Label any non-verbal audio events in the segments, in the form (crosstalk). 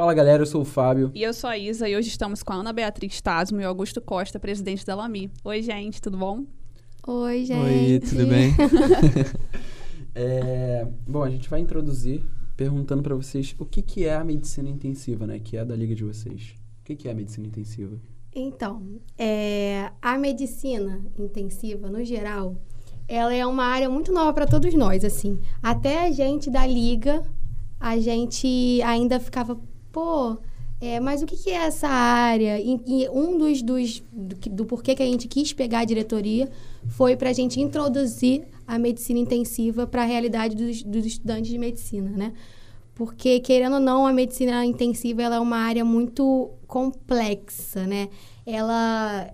Fala galera, eu sou o Fábio. E eu sou a Isa e hoje estamos com a Ana Beatriz Tasmo e o Augusto Costa, presidente da Lami. Oi, gente, tudo bom? Oi, gente. Oi, tudo bem? (laughs) (laughs) É, bom, a gente vai introduzir perguntando pra vocês o que, que é a medicina intensiva, né? Que é da liga de vocês. O que, que é a medicina intensiva? Então, é, a medicina intensiva, no geral, ela é uma área muito nova para todos nós, assim. Até a gente da liga, a gente ainda ficava, pô, é, mas o que, que é essa área? E, e um dos, dos do, do porquê que a gente quis pegar a diretoria foi para a gente introduzir a medicina intensiva para a realidade dos, dos estudantes de medicina, né? Porque, querendo ou não, a medicina intensiva ela é uma área muito complexa, né? Ela,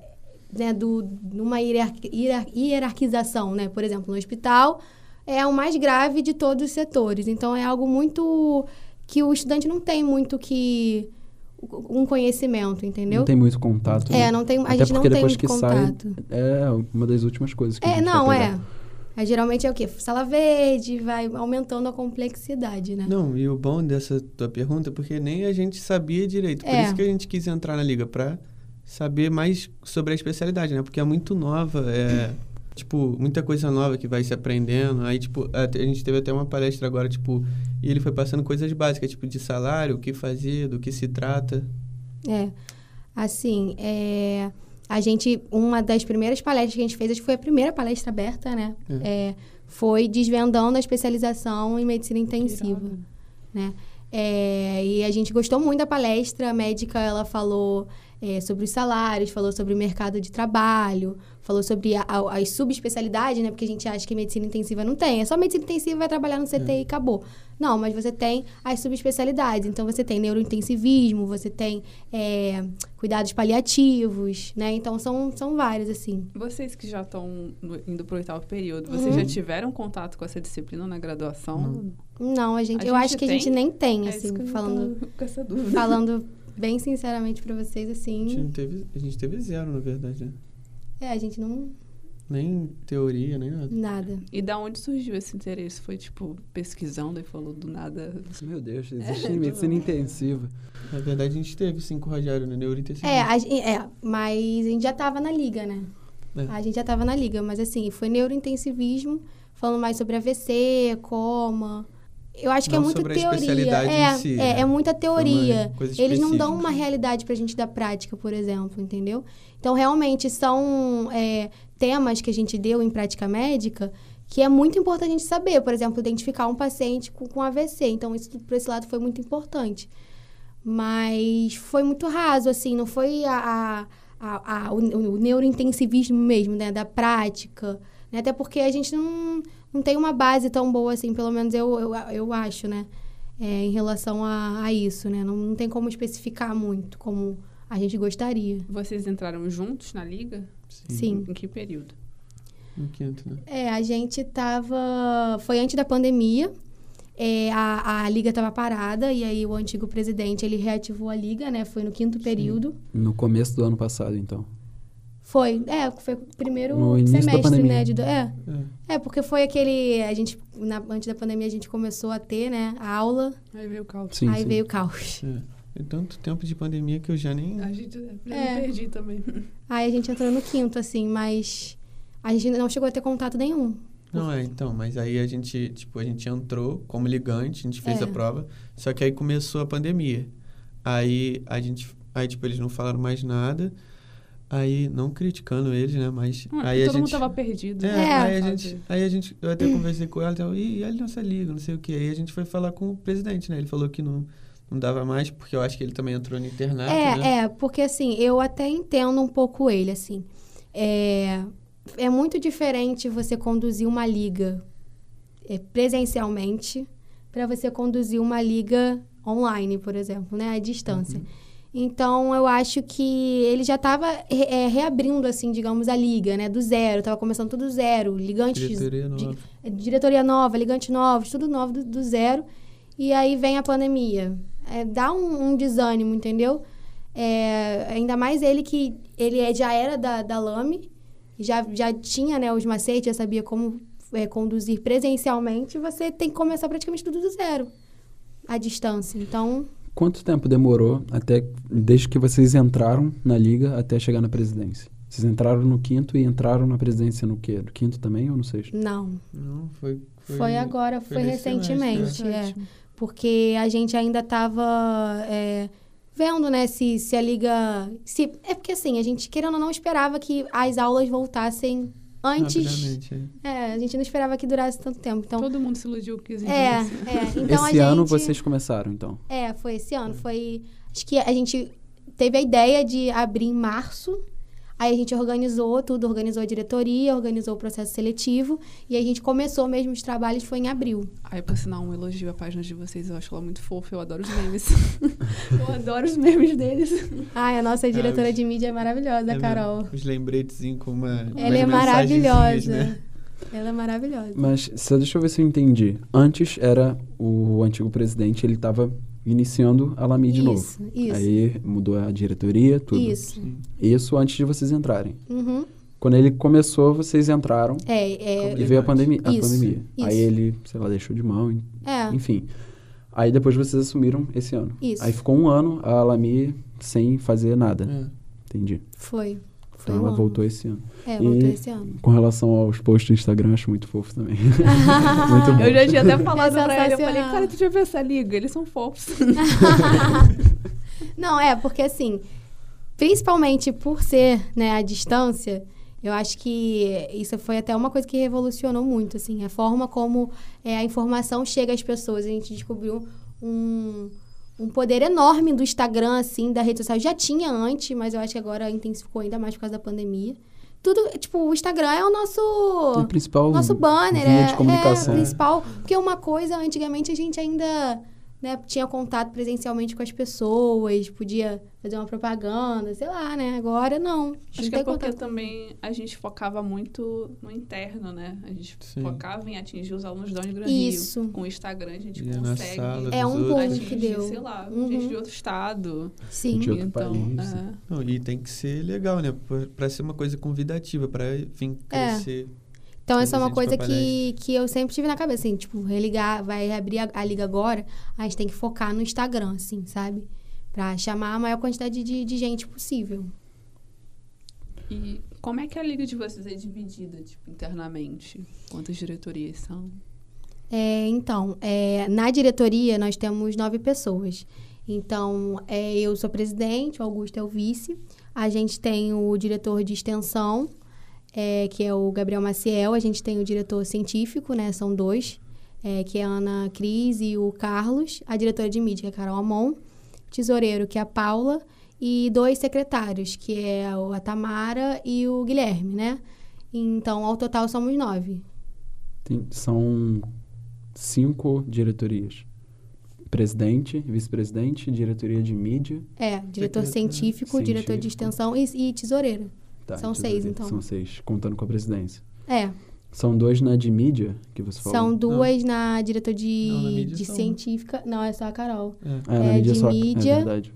né, do, numa hierarqui- hierar- hierarquização, né? Por exemplo, no hospital, é o mais grave de todos os setores. Então, é algo muito que o estudante não tem muito que um conhecimento, entendeu? Não tem muito contato. É, não tem, a Até gente não tem muito que sai, contato. É uma das últimas coisas que a É, gente não, vai é. Aí, geralmente é o quê? Sala verde, vai aumentando a complexidade, né? Não, e o bom dessa tua pergunta é porque nem a gente sabia direito. Por É. isso que a gente quis entrar na liga, pra saber mais sobre a especialidade, né? Porque é muito nova, é... Tipo, muita coisa nova que vai se aprendendo. Aí, tipo, até- a gente teve até uma palestra agora, tipo... E ele foi passando coisas básicas, tipo, de salário, o que fazer, do que se trata. É. Assim, é, a gente, uma das primeiras palestras que a gente fez, acho que foi a primeira palestra aberta, né? É, foi desvendando a especialização em medicina intensiva, né? É, e a gente gostou muito da palestra. A médica, ela falou é, sobre os salários, falou sobre o mercado de trabalho, falou sobre a- a- as subespecialidades, né? Porque a gente acha que medicina intensiva não tem. É só medicina intensiva, vai trabalhar no CT e acabou. Não, mas você tem as subespecialidades. Então, você tem neurointensivismo, você tem é, cuidados paliativos, né? Então, são, são vários, assim. Vocês que já estão indo para o oitavo período, vocês Uhum. já tiveram contato com essa disciplina na graduação? Não, a gente, A eu gente acho que a tem? gente nem tem, É assim, isso que eu falando, tô com essa dúvida. falando bem sinceramente pra vocês, A gente, assim. não teve, a gente teve zero, na verdade, né? É, a gente não. Nem teoria, nem nada. Nada. E da onde surgiu esse interesse? Foi, tipo, pesquisando e falou do nada... Meu Deus, É, existe (laughs) medicina intensiva. Na verdade, a gente teve cinco rodários, né? Neurointensivo. É, a, é, mas a gente já tava na liga, né? É. A gente já tava na liga, mas assim, foi neurointensivismo, falando mais sobre AVC, coma. Eu acho que Não é muita teoria. é, si, é, né? é muita teoria. Eles não dão uma realidade pra gente da prática, por exemplo, entendeu? Então, realmente, são é, temas que a gente deu em prática médica que é muito importante a gente saber. Por exemplo, identificar um paciente com, com AVC. Então, isso por esse lado foi muito importante. Mas foi muito raso, assim, não foi a, a- a- a- o, o neurointensivismo mesmo, né, da prática. né? Até porque a gente não, não tem uma base tão boa assim, pelo menos eu, eu, eu acho, né? é, em relação a, a isso, né? Não, não tem como especificar muito como a gente gostaria. Vocês entraram juntos na liga? Sim. Em que período? No quinto, né? É, a gente tava. Foi antes da pandemia. é, a, a liga estava parada e aí o antigo presidente ele reativou a liga, né? Foi no quinto período. No começo do ano passado, então. Foi, é, foi o primeiro No semestre, né? de do- é, É. é, porque foi aquele. A gente, na- antes da pandemia, a gente começou a ter, né? A aula, Aí veio o caos. Sim, aí sim. veio o caos. É. Tem tanto tempo de pandemia que eu já nem. A gente... Eu É. perdi também. Aí a gente entrou no quinto, assim, mas a gente não chegou a ter contato nenhum. Não, é, então, mas aí a gente, tipo, a gente entrou como ligante, a gente fez É. a prova, só que aí começou a pandemia. Aí a gente, aí tipo, eles não falaram mais nada. Aí, não criticando eles, né, mas Hum, aí a todo mundo gente tava perdido. É, É. aí a Fazer. gente, aí a gente, eu até conversei com ela, e tal, e olha nossa liga, não sei o que. Aí a gente foi falar com o presidente, né? Ele falou que não, não dava mais, porque eu acho que ele também entrou no internato, né? É, é, porque assim, eu até entendo um pouco ele, assim. É, é muito diferente você conduzir uma liga é, presencialmente para você conduzir uma liga online, por exemplo, né? À distância. Então, eu acho que ele já estava reabrindo, assim, digamos, a liga, né? Do zero. Tava começando tudo zero. Ligantes Diretoria nova. é, diretoria nova, ligantes novos, tudo novo do, do zero. E aí vem a pandemia. É, dá um, um desânimo, entendeu? É, ainda mais ele que ele é- já era da, da Lame, já, já tinha né, os macetes, já sabia como é, conduzir presencialmente. Você tem que começar praticamente tudo do zero, à distância. Então, Quanto tempo demorou até desde que vocês entraram na liga até chegar na presidência? Vocês entraram no quinto e entraram na presidência no quê? No quinto também ou no sexto? Não, Não, foi. foi, agora, foi, nesse recentemente, semestre, é. Ótimo. Porque a gente ainda estava vendo, né, se, se a liga... Se, é porque, assim, a gente, querendo ou não, esperava que as aulas voltassem antes... É. É, a gente não esperava que durasse tanto tempo. Então, Todo mundo se iludiu que é, é. (laughs) Então, a Esse ano gente- vocês começaram, então. É, foi esse ano. Foi. Acho que a gente teve a ideia de abrir em março. Aí a gente organizou tudo, organizou a diretoria, organizou o processo seletivo. E a gente começou mesmo os trabalhos, foi em abril. Aí, por sinal, um elogio à página de vocês. Eu acho ela muito fofa. Eu adoro os memes. (laughs) eu adoro os memes deles. Ai, a nossa diretora os- de mídia é maravilhosa, É a Carol. mesmo. Os lembretezinhos com uma. Ela é maravilhosa. né? Ela é maravilhosa. Mas só deixa eu ver se eu entendi. Antes era o antigo presidente, ele estava iniciando a Lami de novo. Isso, isso. Aí mudou a diretoria, tudo. Isso. Isso antes de vocês entrarem. Uhum. Quando ele começou, vocês entraram É, é. e veio a pandemia. A Isso, pandemia. isso. Aí ele, sei lá, deixou de mão, É, enfim. Aí depois vocês assumiram esse ano. Isso. Aí ficou um ano a Lami sem fazer nada. É. Entendi. foi. Foi Então um ela ano. voltou esse ano. É, voltou E- esse ano. Com relação aos posts do Instagram, acho muito fofo também. (laughs) muito bom. Eu já tinha até falado É pra ele. Eu falei, cara, tu já viu essa liga? Eles são fofos. (laughs) Não, é, porque assim, principalmente por ser, né, a distância, eu acho que isso foi até uma coisa que revolucionou muito, assim, a forma como é, a informação chega às pessoas. A gente descobriu um, um poder enorme do Instagram, assim, da rede social. Já tinha antes, mas eu acho que agora intensificou ainda mais por causa da pandemia. Tudo, tipo, o Instagram é o nosso... O principal Nosso banner é, de comunicação. é principal. Porque uma coisa, antigamente, a gente ainda né, tinha contato presencialmente com as pessoas, podia fazer uma propaganda, sei lá, né? Agora não. Acho não que é porque contato. também a gente focava muito no interno, né? A gente Sim. focava em atingir os alunos da Unigran Isso. Rio. Com o Instagram a gente na consegue sala É um atingir, que deu. sei lá, Uhum. gente de outro estado. Sim. De outro então, país. é. Não, e tem que ser legal, né? Pra, pra ser uma coisa convidativa, pra vir É. Então, essa é uma coisa que, que eu sempre tive na cabeça, assim, tipo, religar, vai abrir a, a liga agora, a gente tem que focar no Instagram, assim, sabe? Pra chamar a maior quantidade de, de gente possível. E como é que a liga de vocês é dividida, tipo, internamente? Quantas diretorias são? É, então, é, na diretoria nós temos nove pessoas. Então, é, eu sou presidente, o Augusto é o vice. A gente tem o diretor de extensão, é, que é o Gabriel Maciel. A gente tem o diretor científico, né? São dois, é, que é a Ana Cris e o Carlos. A diretora de mídia, que é a Carol Amon. Tesoureiro, que é a Paula. E dois secretários, que é o- a Tamara e o Guilherme, né? Então, ao total, somos nove. Tem- são cinco diretorias. Presidente, vice-presidente, diretoria de mídia. É, diretor Secretário científico, diretor de científico. extensão e, e tesoureiro. Tá, São seis, então. São seis, contando com a presidência. É, São dois na de mídia, que você falou. são duas na diretor de, Não, na de são- científica. Não, é só a Carol. É. Na é, mídia de só. mídia. É verdade.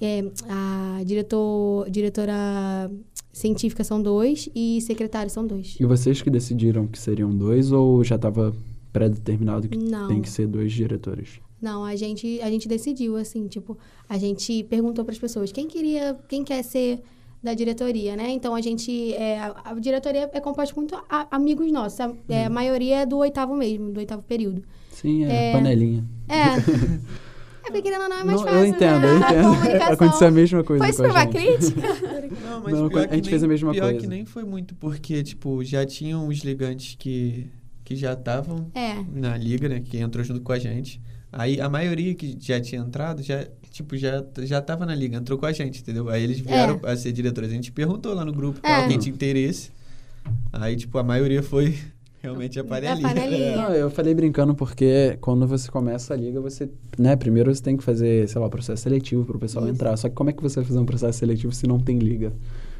É, a diretor, diretora científica são dois e secretário são dois. E vocês que decidiram que seriam dois ou já estava pré-determinado que Não, tem que ser dois diretores? não, a gente, a gente decidiu, assim, tipo, a gente perguntou para as pessoas quem queria, quem quer ser da diretoria, né? Então a gente, é, a, a diretoria é composta por muito a- amigos nossos, a, é, a maioria é do oitavo mesmo, do oitavo período. Sim, é, É. panelinha. É. (laughs) É porque querendo ou não é mais Não, fácil, eu entendo, né? eu entendo. Aconteceu a mesma coisa Foi uma gente. crítica? (laughs) Não, mas Não, pior a gente nem, fez a mesma pior coisa. que nem foi muito, porque, tipo, já tinham os ligantes que, que já estavam É. na liga, né? Que entrou junto com a gente. Aí a maioria que já tinha entrado, já, tipo, já, já tava na liga, entrou com a gente, entendeu? Aí eles vieram a ser diretores. A gente perguntou lá no grupo É. qual quem tinha interesse. Aí, tipo, a maioria foi (laughs) realmente a panelinha. panelinha. Não, eu falei brincando porque quando você começa a liga, você, né, primeiro você tem que fazer, sei lá, processo seletivo para o pessoal Isso. entrar. Só que como é que você vai fazer um processo seletivo se não tem liga?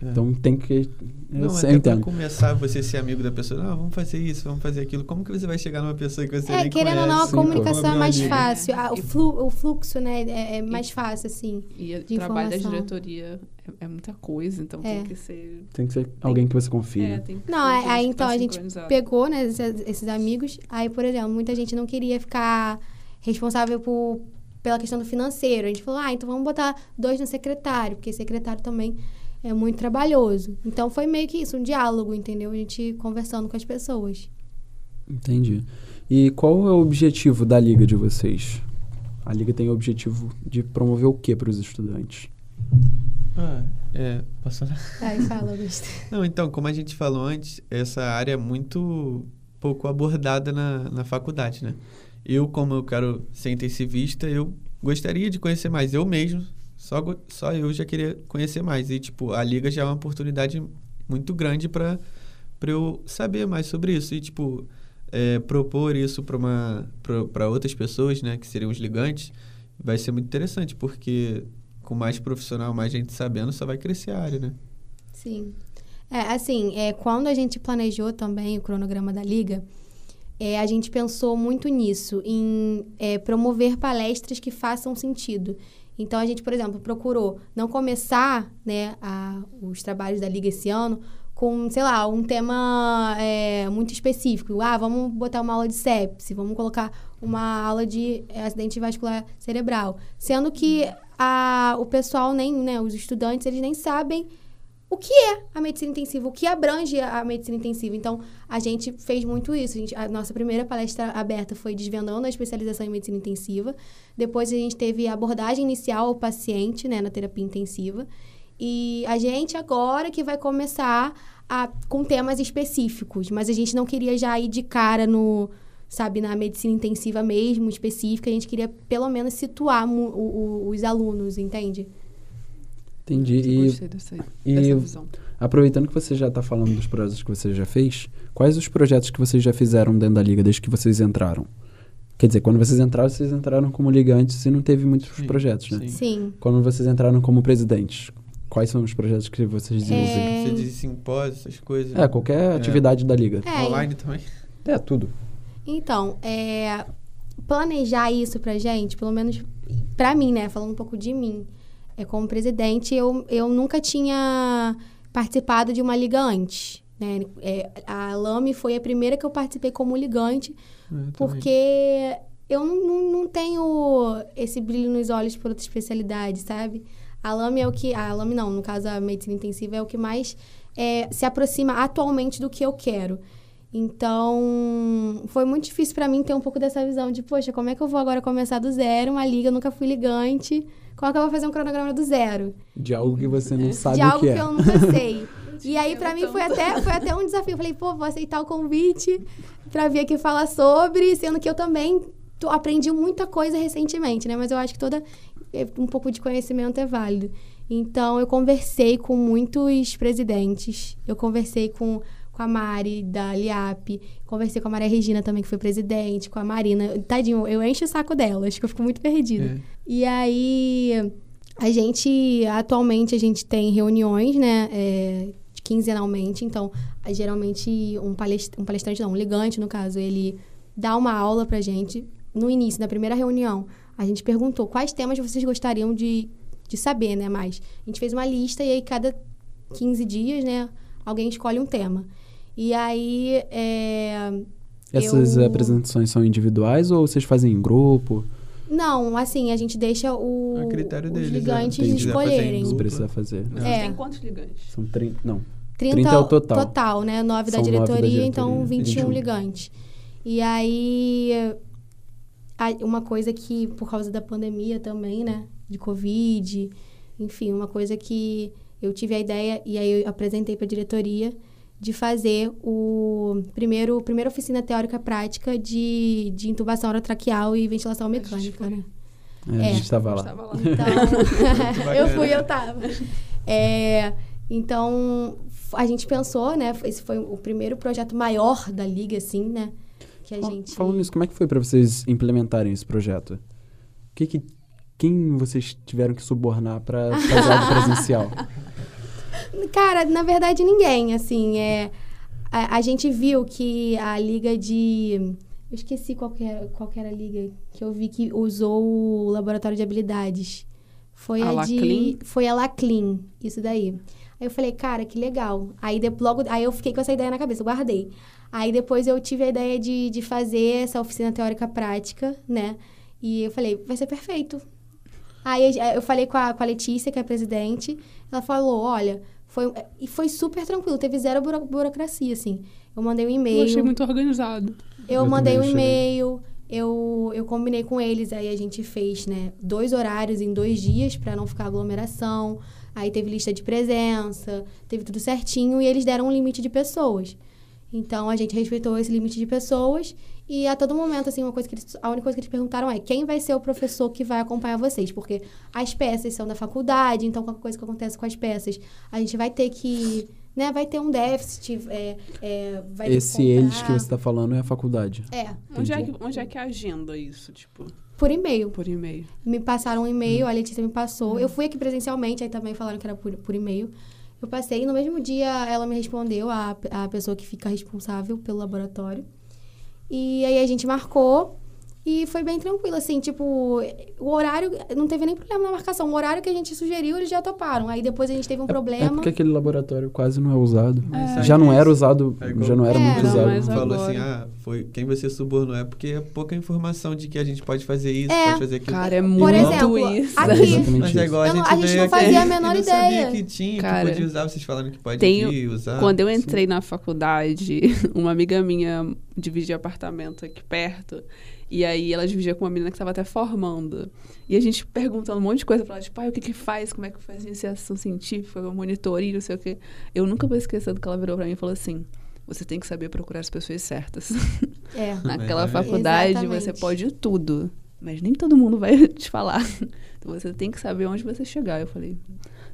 É. Então tem que Não, sei, até entendo. começar você ser amigo da pessoa, não, vamos fazer isso, vamos fazer aquilo. Como que você vai chegar numa pessoa que você É, nem querendo ou não, a comunicação é mais fácil. Ah, o, flu, o fluxo, né, é, é mais fácil, assim. E o trabalho da diretoria é, é muita coisa, então É. tem que ser. Tem que ser alguém que você confia. É, tem que Não, é- aí então tá a gente pegou, né, esses, esses amigos. Aí, por exemplo, muita gente não queria ficar responsável por pela questão do financeiro. A gente falou, ah, então vamos botar dois no secretário, porque secretário também é muito trabalhoso. Então foi meio que isso, um diálogo, entendeu? A gente conversando com as pessoas. Entendi. E qual é o objetivo da liga de vocês? A liga tem o objetivo de promover o que para os estudantes? Ah, é. Posso falar? Aí fala, Augusto. (laughs) Não, então, como a gente falou antes, essa área é muito pouco abordada na, na faculdade, né? Eu, como eu quero ser intensivista, eu gostaria de conhecer mais. Eu mesmo, só, só eu já queria conhecer mais. E, tipo, a liga já é uma oportunidade muito grande para eu saber mais sobre isso. E, tipo, é, propor isso para outras pessoas, né, que seriam os ligantes, vai ser muito interessante, porque com mais profissional, mais gente sabendo, só vai crescer a área, né? Sim. É, assim, é, quando a gente planejou também o cronograma da Liga, é, a gente pensou muito nisso, em é, promover palestras que façam sentido. Então, a gente, por exemplo, procurou não começar né, a- os trabalhos da Liga esse ano com, sei lá, um tema é, muito específico. Ah, vamos botar uma aula de sepse, vamos colocar uma aula de é, acidente vascular cerebral. Sendo que a, o pessoal nem, né, os estudantes, eles nem sabem o que é a medicina intensiva, o que abrange a medicina intensiva. Então, a gente fez muito isso. A, gente- a nossa primeira palestra aberta foi desvendando a especialização em medicina intensiva. Depois, a gente teve a abordagem inicial ao paciente, né, na terapia intensiva. E a gente agora que vai começar a, com temas específicos, mas a gente não queria já ir de cara no, sabe, na medicina intensiva mesmo, específica. A gente queria pelo menos situar o- o- os alunos, entende? Entendi. E Gostei dessa, e- dessa visão. aproveitando que você já está falando dos projetos que você já fez, quais os projetos que vocês já fizeram dentro da liga desde que vocês entraram? Quer dizer, quando vocês entraram, vocês entraram como ligantes e não teve muitos Sim, projetos, né? sim. Sim. Quando vocês entraram como presidentes, quais são os projetos que vocês desenvolveram? É, Você diz simpósio, essas coisas. É, qualquer É. atividade da liga. É, Online também. É, tudo. Então, é, planejar isso pra gente, pelo menos pra mim, né? Falando um pouco de mim. É, como presidente, eu, eu nunca tinha participado de uma liga antes. Né? É, a LAME foi a primeira que eu participei como ligante, É, também. porque eu não, não, não tenho esse brilho nos olhos por outra especialidade, sabe? A LAME é o que. A LAME não, no caso a medicina intensiva é o que mais é, se aproxima atualmente do que eu quero. Então, foi muito difícil pra mim ter um pouco dessa visão de, poxa, como é que eu vou agora começar do zero, uma liga, eu nunca fui ligante, como é que eu vou fazer um cronograma do zero? De algo que você não sabe de o algo que que, é. eu nunca sei. (laughs) e aí, pra mim, foi até, foi até um desafio. Eu falei, pô, vou aceitar o convite pra vir aqui falar sobre, sendo que eu também tô- aprendi muita coisa recentemente, né? Mas eu acho que toda é, um pouco de conhecimento é válido. Então, eu conversei com muitos presidentes, eu conversei com, com a Mari, da LIAP, conversei com a Maria Regina também, que foi presidente, com a Marina. Tadinho, eu encho o saco delas, que eu fico muito perdida. É. E aí, a gente, atualmente, a gente tem reuniões, né, é, quinzenalmente. Então, geralmente, um, palest um palestrante, não, um ligante, no caso, ele dá uma aula pra gente. No início, na primeira reunião, a gente perguntou quais temas vocês gostariam de, de saber, né, mais. A gente fez uma lista e aí, cada 15 dias, né, alguém escolhe um tema. E aí, é, Essas eu- apresentações são individuais ou vocês fazem em grupo? Não, assim, a gente deixa o, A critério os deles, né? ligantes fazer em escolherem. Dupla. precisa fazer. né? Vocês É. têm quantos ligantes? São 30. Não. 30, 30 é o total. né? 9 da São nove da diretoria, diretoria, então 21 21. ligantes. E aí, uma coisa que, por causa da pandemia também, né? De Covid, enfim, uma coisa que eu tive a ideia e aí eu apresentei para a diretoria de fazer o primeiro primeira oficina teórica prática de, de intubação orotraqueal e ventilação mecânica, né? É, a É. gente estava Eu lá. estava lá. Então, (laughs) (laughs) eu fui, eu tava. É, então, a gente pensou, né? Esse foi o primeiro projeto maior da Liga, assim, né? Que a Fal- gente... Falando nisso, como é que foi para vocês implementarem esse projeto? O que que, quem vocês tiveram que subornar para fazer algo presencial? (laughs) Cara, na verdade, ninguém, assim, é... A, a gente viu que a Liga de... Eu esqueci qual que, era, qual que era a liga que eu vi que usou o laboratório de habilidades. Foi A a, de... Clean? Foi a Laclean, isso daí. Aí eu falei, cara, que legal. Aí de- logo, aí eu fiquei com essa ideia na cabeça, guardei. Aí depois eu tive a ideia de, de fazer essa oficina teórica prática, né? E eu falei, vai ser perfeito. Aí eu falei com a, com a Letícia, que é a presidente, ela falou, olha, foi, e foi super tranquilo, teve zero buro- burocracia, assim. Eu mandei um Eu e-mail. achei muito organizado. Eu, Eu mandei um e-mail, eu, eu combinei com eles, aí a gente fez, né, dois horários em dois dias para não ficar aglomeração. Aí teve lista de presença, teve tudo certinho e eles deram um limite de pessoas. Então a gente respeitou esse limite de pessoas e a todo momento, assim, uma coisa que eles, a única coisa que eles perguntaram é quem vai ser o professor que vai acompanhar vocês, porque as peças são da faculdade, então qualquer coisa que acontece com as peças, a gente vai ter que, né, vai ter um déficit, é, é, vai que Esse eles que você está falando é a faculdade. É, Onde é, que, onde é que agenda isso, tipo, por e-mail. por e-mail? Me passaram um Hum. e-mail, a Letícia me passou. Eu fui aqui presencialmente, aí também falaram que era por, por e-mail. Eu passei, e no mesmo dia ela me respondeu, a, a pessoa que fica responsável pelo laboratório. E aí a gente marcou e foi bem tranquilo, assim, tipo, o horário, não teve nem problema na marcação. O horário que a gente sugeriu, eles já toparam. Aí depois a gente teve um É- É problema. porque aquele laboratório quase não é usado. Mas Já não era usado, é já não era É, muito não, usado. mas falou assim, ah, foi quem você subornou. É porque é pouca informação de que a gente pode fazer isso, É. pode fazer aquilo. Cara, é Por muito exemplo, isso. aqui- Exatamente Mas é isso. igual a Eu não- gente a gente não aqui fazia a menor ideia. sabia que tinha, Cara, que podia usar. Vocês falaram que pode tenho- ir, usar. Quando eu entrei na faculdade, (laughs) uma amiga minha dividia apartamento aqui perto. E aí ela dividia com uma menina que estava até formando. E a gente perguntando um monte de coisa pra ela, tipo, pai, o que que faz? Como é que faz iniciação científica, monitoria, não sei o quê. Eu nunca vou esquecer do que ela virou pra mim e falou assim: você tem que saber procurar as pessoas certas. É. (laughs) Naquela é. faculdade Exatamente. você pode tudo, mas nem todo mundo vai (laughs) te falar. Então você tem que saber onde você chegar. Eu falei,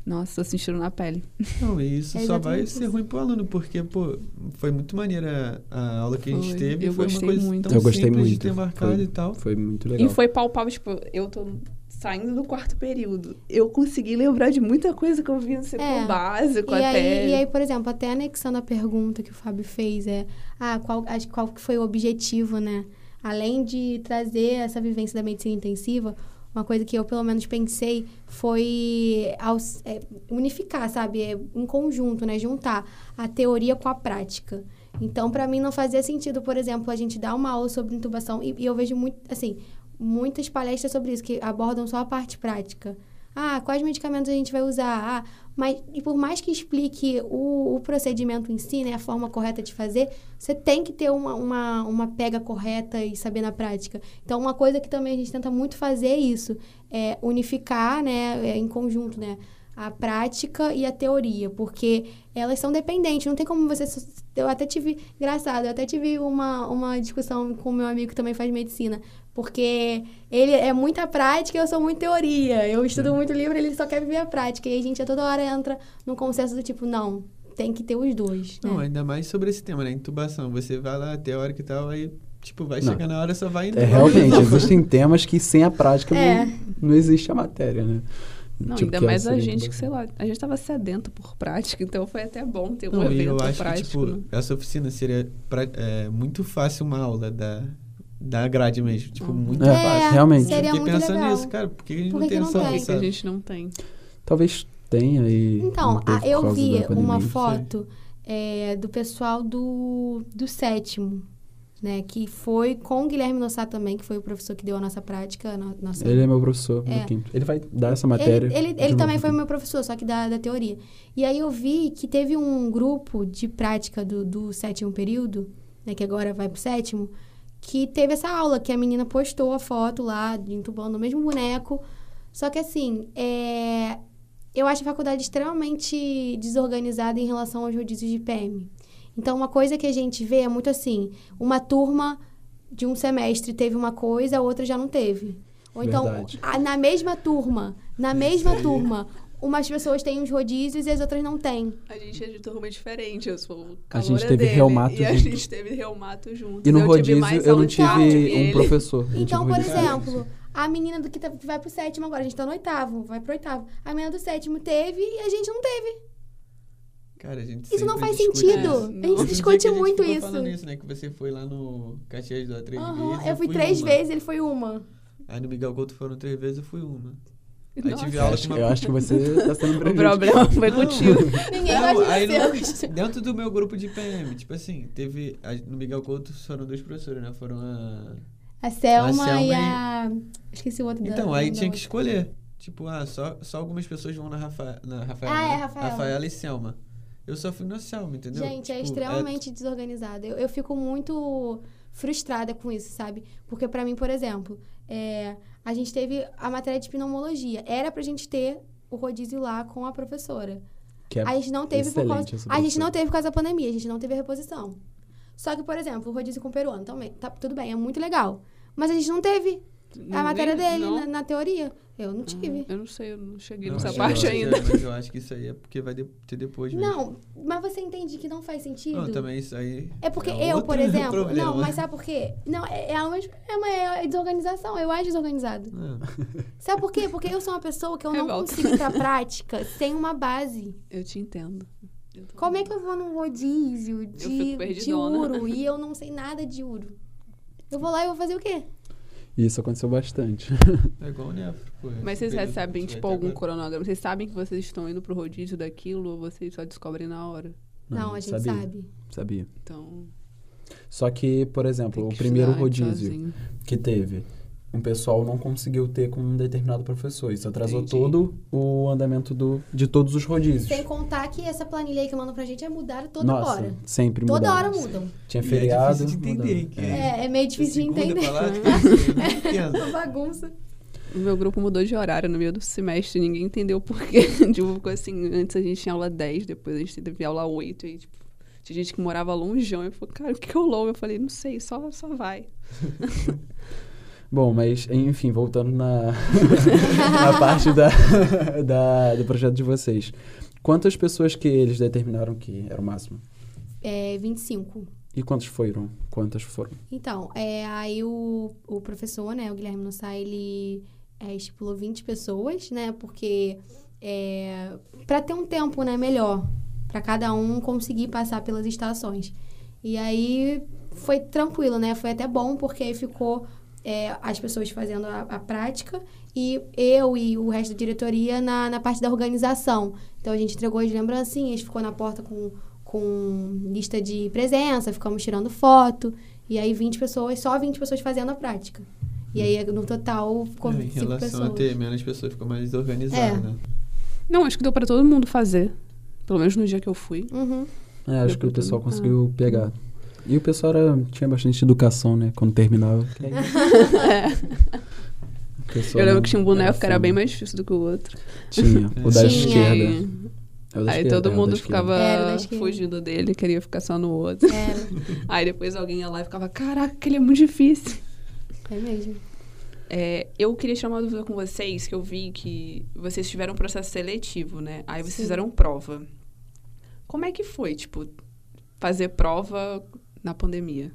nossa, tô sentindo na pele. Não, e isso (laughs) É só vai exatamente ser isso. ruim pro aluno, porque, pô, foi muito maneira a aula que a gente Foi. teve. Eu foi uma gostei coisa muito. tão Eu gostei simples de muito. ter marcado Foi- e tal. Foi muito legal. E foi palpável, tipo, eu tô saindo do quarto período. Eu consegui lembrar de muita coisa que eu vi no segundo É. básico E até. aí, e aí, por exemplo, até anexando a pergunta que o Fábio fez, é ah, qual, qual que foi o objetivo, né? Além de trazer essa vivência da medicina intensiva, uma coisa que eu pelo menos pensei foi aus- é, unificar, sabe? É, em conjunto, né? Juntar a teoria com a prática. Então, para mim, não fazia sentido, por exemplo, a gente dar uma aula sobre intubação, e, e eu vejo muito, assim, muitas palestras sobre isso, que abordam só a parte prática. Ah, quais medicamentos a gente vai usar? Ah, mas e por mais que explique o, o procedimento em si, né, a forma correta de fazer, você tem que ter uma, uma, uma pega correta e saber na prática. Então, uma coisa que também a gente tenta muito fazer é isso, é unificar, né, é, em conjunto, né, a prática e a teoria, porque elas são dependentes, não tem como você... Eu até tive, engraçado, eu até tive uma, uma discussão com meu amigo que também faz medicina, porque ele é muita prática e eu sou muito teoria. Eu estudo muito livro, ele só quer viver a prática. E a gente a toda hora entra num consenso do tipo, não, tem que ter os dois. Não, né? ainda mais sobre esse tema, né? Intubação. Você vai lá, teórica e tal, aí, tipo, vai Não. chegar na hora, só vai É, entubar. realmente, (laughs) existem temas que sem a prática É. não, não existe a matéria, né? Não, Tipo, ainda é mais a seria gente que, sei lá, a gente tava sedento por prática, então foi até bom ter um Não, evento eu acho prático. que, tipo, né? essa oficina seria pra- é, muito fácil uma aula da, da grade mesmo. Tipo, Uhum. muito É, fácil. realmente. seria Fiquei muito pensando legal. nisso, cara, por que a gente Por não tem que essa não Por tem? que que a gente não tem? Talvez tenha e. Então, a- eu vi uma foto é, do pessoal do, do sétimo, né? Que foi com o Guilherme Nossato também, que foi o professor que deu a nossa prática. no- nossa... Ele é meu professor É. no quinto. Ele vai dar essa matéria. Ele, ele, ele também foi meu professor, só que da, da teoria. E aí eu vi que teve um grupo de prática do, do sétimo período, né, que agora vai pro sétimo, que teve essa aula, que a menina postou a foto lá, de entubando o mesmo boneco. Só que assim, é, eu acho a faculdade extremamente desorganizada em relação aos rodízios de PM. Então, uma coisa que a gente vê é muito assim, uma turma de um semestre teve uma coisa, a outra já não teve. Ou então, Verdade. na mesma turma, na mesma turma, umas pessoas têm os rodízios e as outras não têm. A gente é de turma diferente, eu sou A gente caloura teve dele, reumato E a gente teve reumato junto. E no eu tive rodízio mais eu não que tive um ele. professor. eu Então, por exemplo, a menina do que, tá- que vai pro sétimo agora, a gente tá no oitavo, vai pro oitavo. A menina do sétimo teve e a gente não teve. Cara, a gente Isso não faz discute sentido. É, a gente Outro dia discute que a gente muito ficou isso. falando isso, né? Que você foi lá no Caxias do três Aham, vezes. eu fui fui três uma. vezes, ele foi uma. Aí no Miguel Couto foram três vezes, eu fui uma. Aí Nossa. tive Eu aula acho, com eu uma... acho que você tá sendo O prejudicado. problema foi contigo. (laughs) Ninguém Não, aí no- dentro do meu grupo de PM, tipo assim, teve... a- No Miguel Couto foram dois professores, né? Foram a... A Selma, Selma e e- a. Esqueci o outro da- Então, aí da tinha que escolher. Tipo, ah, só, só algumas pessoas vão na, Rafa, na Rafaela. Ah, é? Rafaela. Rafaela e Selma. Eu só fui na Selma, entendeu? Gente, é Tipo, extremamente desorganizada. Eu, eu fico muito frustrada com isso, sabe? Porque pra mim, por exemplo, é, a gente teve a matéria de pneumologia. Era pra gente ter o rodízio lá com a professora. Que é A gente não teve por causa. A gente não teve por causa da pandemia, a gente não teve a reposição. Só que, por exemplo, o rodízio com o peruano também. Tá, tudo bem, é muito legal. Mas a gente não teve a matéria Nem- dele não? na, na teoria. Eu não tive. Eu não sei, eu não cheguei Não, nessa parte eu ainda. Mas eu acho que isso aí é porque vai de- ter depois mesmo. Não, mas você entende que não faz sentido? Não, também isso aí. É porque é eu, outro por (laughs) exemplo. problema. Não, mas sabe por quê? Não, é, é o mesmo problema, é a desorganização. Eu acho desorganizado. Ah, (laughs) Sabe por quê? Porque eu sou uma pessoa que eu não Revolta. consigo ir pra (laughs) prática sem uma base. Eu te entendo. Eu Como é que eu vou num rodízio de, de ouro e eu não sei nada de ouro? Eu vou lá e vou fazer o quê? Isso aconteceu bastante. é igual o Nefro, pô. Mas vocês recebem, que tipo, algum agora. cronograma? Vocês sabem que vocês estão indo pro rodízio daquilo ou vocês só descobrem na hora? Não, a gente sabia, sabe. Sabia. Então. Só que, por exemplo, tem o que primeiro rodízio sozinho. que teve, um pessoal não conseguiu ter com um determinado professor. Isso atrasou Entendi. todo o andamento do, de todos os rodízios. Sem contar que essa planilha aí que mandam pra gente é mudar toda Nossa, hora. sempre Toda mudava. hora mudam. Tinha é feriado. difícil de entender, que É. É, é meio difícil de entender. entendo. (laughs) Uma bagunça. O meu grupo mudou de horário no meio do semestre, ninguém entendeu o porquê. (laughs) tipo, ficou assim, antes a gente tinha aula 10, depois a gente teve aula 8, e tipo, tinha gente que morava longeão, e falou, cara, o que rolou? Eu falei, não sei, só, só vai. (laughs) Bom, mas enfim, voltando na, (laughs) na parte da, da, do projeto de vocês. Quantas pessoas que eles determinaram que era o máximo? É 25. E quantos foram? Quantas foram? Então, é, aí o, o professor, né, o Guilherme Nussai, ele é, estipulou 20 pessoas, né, porque é, para ter um tempo, né, melhor, para cada um conseguir passar pelas estações. E aí foi tranquilo, né, foi até bom, porque aí ficou é, as pessoas fazendo a, a prática e eu e o resto da diretoria na, na parte da organização. Então, a gente entregou as lembrancinhas, ficou na porta com com lista de presença, ficamos tirando foto. E aí 20 pessoas, só 20 pessoas fazendo a prática. E aí no total ficou É, em 5 relação pessoas. a ter menos pessoas, ficou mais desorganizado, É. né? Não, acho que deu pra todo mundo fazer. Pelo menos no dia que eu fui. Uhum. É, acho Deu que o pessoal todo- conseguiu pegar. E o pessoal era, tinha bastante educação, né? Quando terminava. (laughs) (laughs) O pessoal eu lembro não- que tinha um boneco que era bem mais difícil do que o outro. Tinha, o da Tinha. esquerda. É Aí esquerda, todo é mundo ficava Era fugindo dele, queria ficar só no outro. É, (laughs) Aí depois alguém ia lá e ficava, caraca, aquele é muito difícil. é mesmo. É, eu queria tirar uma dúvida com vocês, que eu vi que vocês tiveram um processo seletivo, né? Aí vocês Sim. fizeram prova. Como é que foi, tipo, fazer prova na pandemia?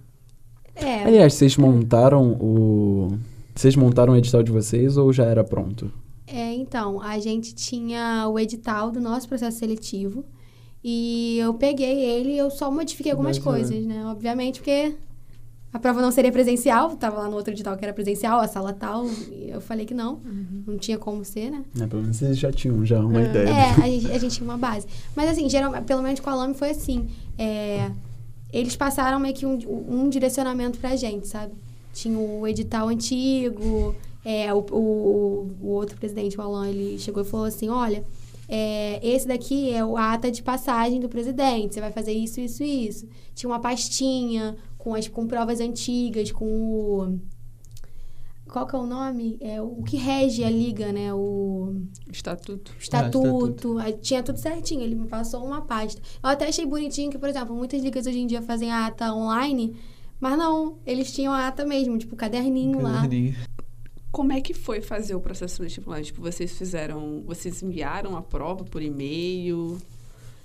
É, Aliás, vocês montaram o. Vocês montaram o edital de vocês ou já era pronto? é, então, a gente tinha o edital do nosso processo seletivo. E eu peguei ele e eu só modifiquei algumas Mas, é. coisas, né? Obviamente, porque a prova não seria presencial. Tava lá no outro edital que era presencial, a sala tal. E eu falei que não. Não tinha como ser, né? É, pelo menos vocês já tinham já uma É. ideia. É, a gente, a gente tinha uma base. Mas assim, geral, pelo menos com a Lame foi assim. é, eles passaram meio que um, um direcionamento pra gente, sabe? Tinha o edital antigo, é, o, o, o outro presidente, o Alan, ele chegou e falou assim, olha, é, esse daqui é o- ata de passagem do presidente, você vai fazer isso, isso e isso. Tinha uma pastinha com, as, com provas antigas, com o... Qual que é o nome? É o que rege a liga, né? O Estatuto. estatuto, aí tinha tudo certinho, ele me passou uma pasta. Eu até achei bonitinho que, por exemplo, muitas ligas hoje em dia fazem a ata online, mas não, eles tinham a ata mesmo, tipo, caderninho lá. Caderninho. Como é que foi fazer o processo seletivo lá? Tipo, vocês fizeram. Vocês enviaram a prova por e-mail?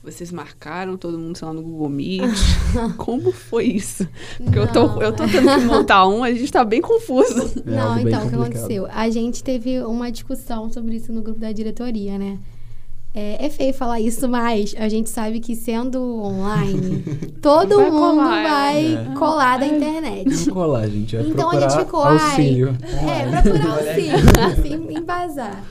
Vocês marcaram todo mundo, sei lá, no Google Meet? (laughs) Como foi isso? Porque eu tô, eu tô tendo que montar um, a gente tá bem confuso. (laughs) É não, então, o que aconteceu? A gente teve uma discussão sobre isso no grupo da diretoria, né? É, é feio falar isso, mas a gente sabe que sendo online, (laughs) todo Vai mundo colar, vai é. colar da internet. Não colar, gente. É Então a gente ficou, ai, auxílio. É, procurar auxílio, assim, embasar.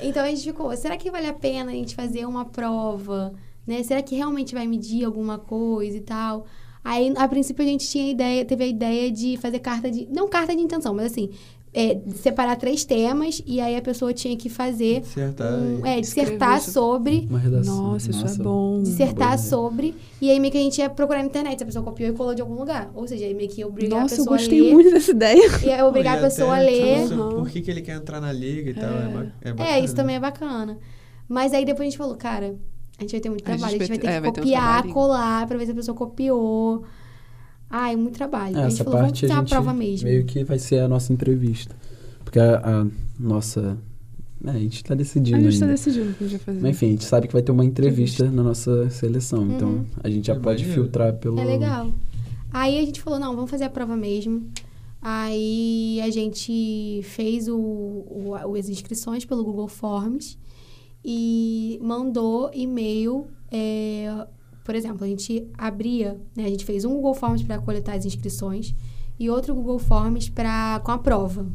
Então a gente ficou, será que vale a pena a gente fazer uma prova, né? Será que realmente vai medir alguma coisa e tal? Aí, a princípio, a gente tinha ideia, teve a ideia de fazer carta de. Não carta de intenção, mas assim, é, separar três temas e aí a pessoa tinha que fazer. Dissertar um- é, dissertar sobre. Uma redação. Nossa, isso é bom. Dissertar boa ideia. sobre. E aí meio que a gente ia procurar na internet se a pessoa copiou e colou de algum lugar. Ou seja, aí meio que ia obrigar Nossa, a eu pessoa gostei a ler. muito dessa ideia. Ia obrigar a e pessoa a até, ler. tipo, Aham. Por que, que ele quer entrar na liga e tal. É, é É, bacana. isso também é bacana. Mas aí depois a gente falou, cara, a gente vai ter muito A gente trabalho. A gente vai ter que é, um copiar, trabalhinho. colar pra ver se a pessoa copiou. Ai, muito trabalho. É, a gente essa falou, vamos parte a uma gente prova mesmo. meio que vai ser a nossa entrevista. Porque a, a nossa... É, a gente tá decidindo A gente tá ainda. decidindo o que a gente vai fazer. Mas enfim, a gente sabe que vai ter uma entrevista na nossa seleção. Então, Uhum. a gente já É pode maneiro. filtrar pelo... É legal. Aí a gente falou, não, vamos fazer a prova mesmo. Aí a gente fez o, o, o- as inscrições pelo Google Forms e mandou e-mail. é, por exemplo, a gente abria, né, a gente fez um Google Forms para coletar as inscrições e outro Google Forms pra, com a prova.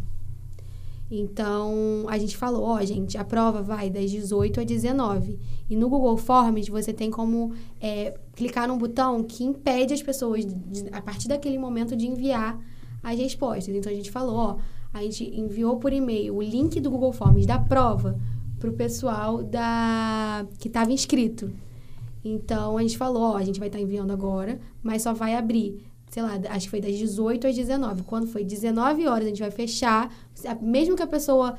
Então, a gente falou, ó, gente, a prova vai das 18 às 19. E no Google Forms, você tem como é, clicar num botão que impede as pessoas, de- a partir daquele momento, de enviar as respostas. Então, a gente falou, ó, a gente enviou por e-mail o link do Google Forms da prova pro pessoal da que estava inscrito. Então, a gente falou, ó, a gente vai estar enviando agora, mas só vai abrir, sei lá, acho que foi das 18 às 19. Quando foi 19 horas, a gente vai fechar. Mesmo que a pessoa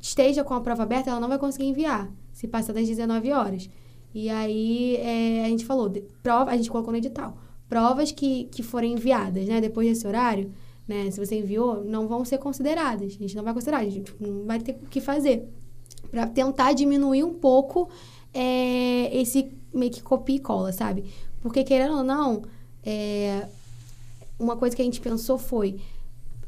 esteja com a prova aberta, ela não vai conseguir enviar, se passar das 19 horas. E aí, é, a gente falou, prova, a gente colocou no edital, provas que, que forem enviadas, né, depois desse horário, né, se você enviou, não vão ser consideradas. A gente não vai considerar, a gente não vai ter o que fazer. Para tentar diminuir um pouco é, esse meio que copia e cola, sabe? Porque, querendo ou não, é, uma coisa que a gente pensou foi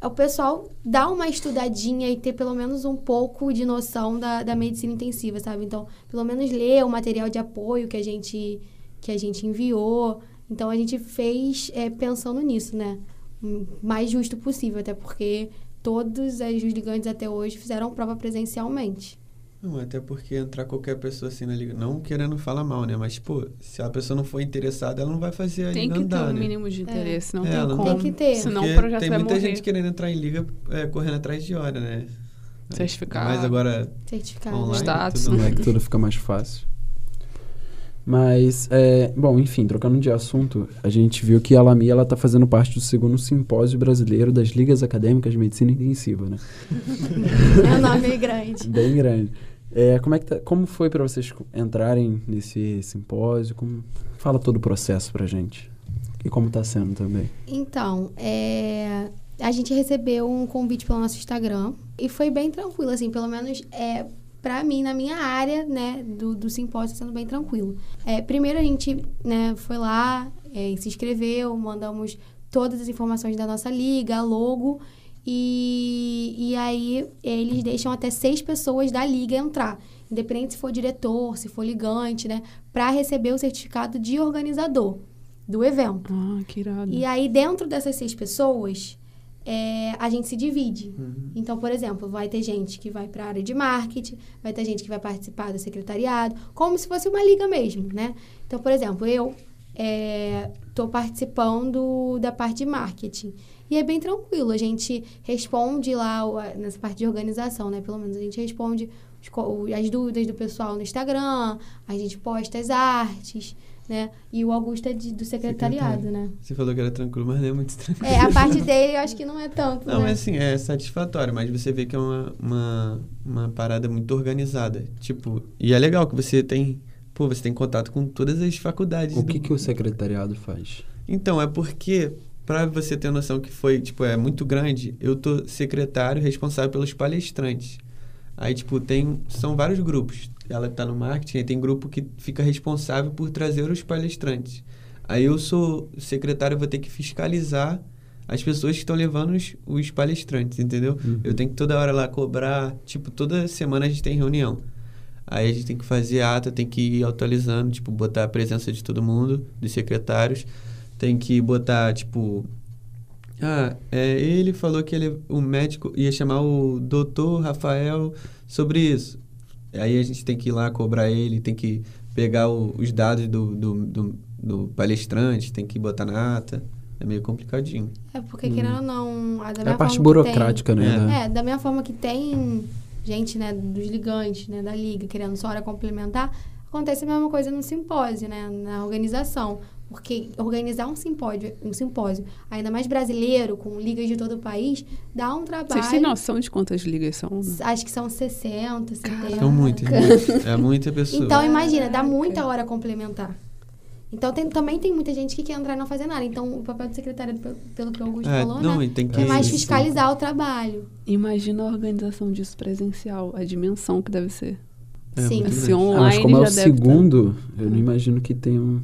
o pessoal dar uma estudadinha e ter pelo menos um pouco de noção da, da medicina intensiva, sabe? Então, pelo menos ler o material de apoio que a gente, que a gente enviou. Então, a gente fez é, pensando nisso, né? O mais justo possível, até porque todos os ligantes até hoje fizeram prova presencialmente. Não, até porque entrar qualquer pessoa assim na liga, não querendo falar mal, né? Mas, pô, se a pessoa não for interessada, ela não vai fazer a Tem liga que ter andar, um né? mínimo de interesse, não É, tem ela não como. Tem que ter. Senão Porque o projeto tem vai muita morrer. gente querendo entrar em liga é, correndo atrás de hora, né? Certificado. Mas agora Certificado. online, Status, tudo Não é que tudo fica mais fácil. Mas, é, bom, enfim, trocando de assunto, a gente viu que a Lami ela tá fazendo parte do segundo simpósio brasileiro das ligas acadêmicas de medicina intensiva, né? (laughs) É um nome grande. Bem grande. É, como, é que tá- como foi para vocês entrarem nesse simpósio? Como- fala todo o processo pra gente. E como tá sendo também. Então, é, a gente recebeu um convite pelo nosso Instagram e foi bem tranquilo, assim, pelo menos é, para mim, na minha área, né, do, do simpósio, sendo bem tranquilo. É, primeiro a gente né, foi lá, é, se inscreveu, mandamos todas as informações da nossa liga, logo, e, e aí eles deixam até seis pessoas da liga entrar, independente se for diretor, se for ligante, né, para receber o certificado de organizador do evento. Ah, que irado. E aí, dentro dessas seis pessoas, é, a gente se divide. Uhum. Então, por exemplo, vai ter gente que vai para a área de marketing, vai ter gente que vai participar do secretariado, como se fosse uma liga mesmo, né? Então, por exemplo, eu estou participando da parte de marketing. E é bem tranquilo, a gente responde lá nessa parte de organização, né? Pelo menos a gente responde as dúvidas do pessoal no Instagram, a gente posta as artes, né? E o Augusto é de- do secretariado, né? Você falou que era tranquilo, mas não é muito tranquilo. É, a parte (laughs) dele eu acho que não é tanto, Não, né? é assim, é satisfatório, mas você vê que é uma, uma, uma parada muito organizada. Tipo, e é legal que você tem. Pô, você tem contato com todas as faculdades. O do- que, que o secretariado faz? Então, é porque, pra você ter noção que foi, tipo, é muito grande, eu tô secretário responsável pelos palestrantes. Aí, tipo, tem. São vários grupos. Ela tá no marketing, aí tem grupo que fica responsável por trazer os palestrantes. Aí eu sou secretário, eu vou ter que fiscalizar as pessoas que estão levando os, os palestrantes, entendeu? Uhum. Eu tenho que toda hora lá cobrar. Tipo, toda semana a gente tem reunião. Aí a gente tem que fazer ata, tem que ir atualizando, tipo, botar a presença de todo mundo, dos secretários. Tem que botar, tipo. Ah, é, ele falou que ele, o médico ia chamar o doutor Rafael sobre isso. Aí a gente tem que ir lá cobrar ele, tem que pegar o- os dados do, do, do, do palestrante, tem que botar na ata. É meio complicadinho. É porque, querendo ou não, a da É minha a parte burocrática, né? É. da- Tem, é, da mesma forma que tem gente, né, dos ligantes, né, da liga, querendo só hora complementar, acontece a mesma coisa no simpósio, né, na organização. Porque organizar um simpósio, um simpósio, ainda mais brasileiro, com ligas de todo o país, dá um trabalho. Vocês têm noção de quantas ligas são? né? Acho que são 60, 70. São muitas. muitas. (laughs) É muita pessoa. Então, imagina, dá muita hora complementar. Então, tem- também tem muita gente que quer entrar e não fazer nada. Então, o papel do secretário, pelo, que o Augusto É, falou, não, né? tem que. É mais Sim. fiscalizar o trabalho. Imagina a organização disso presencial, a dimensão que deve ser. É, Sim. Se online Ah, mas como é o tá- segundo, eu não imagino que tenham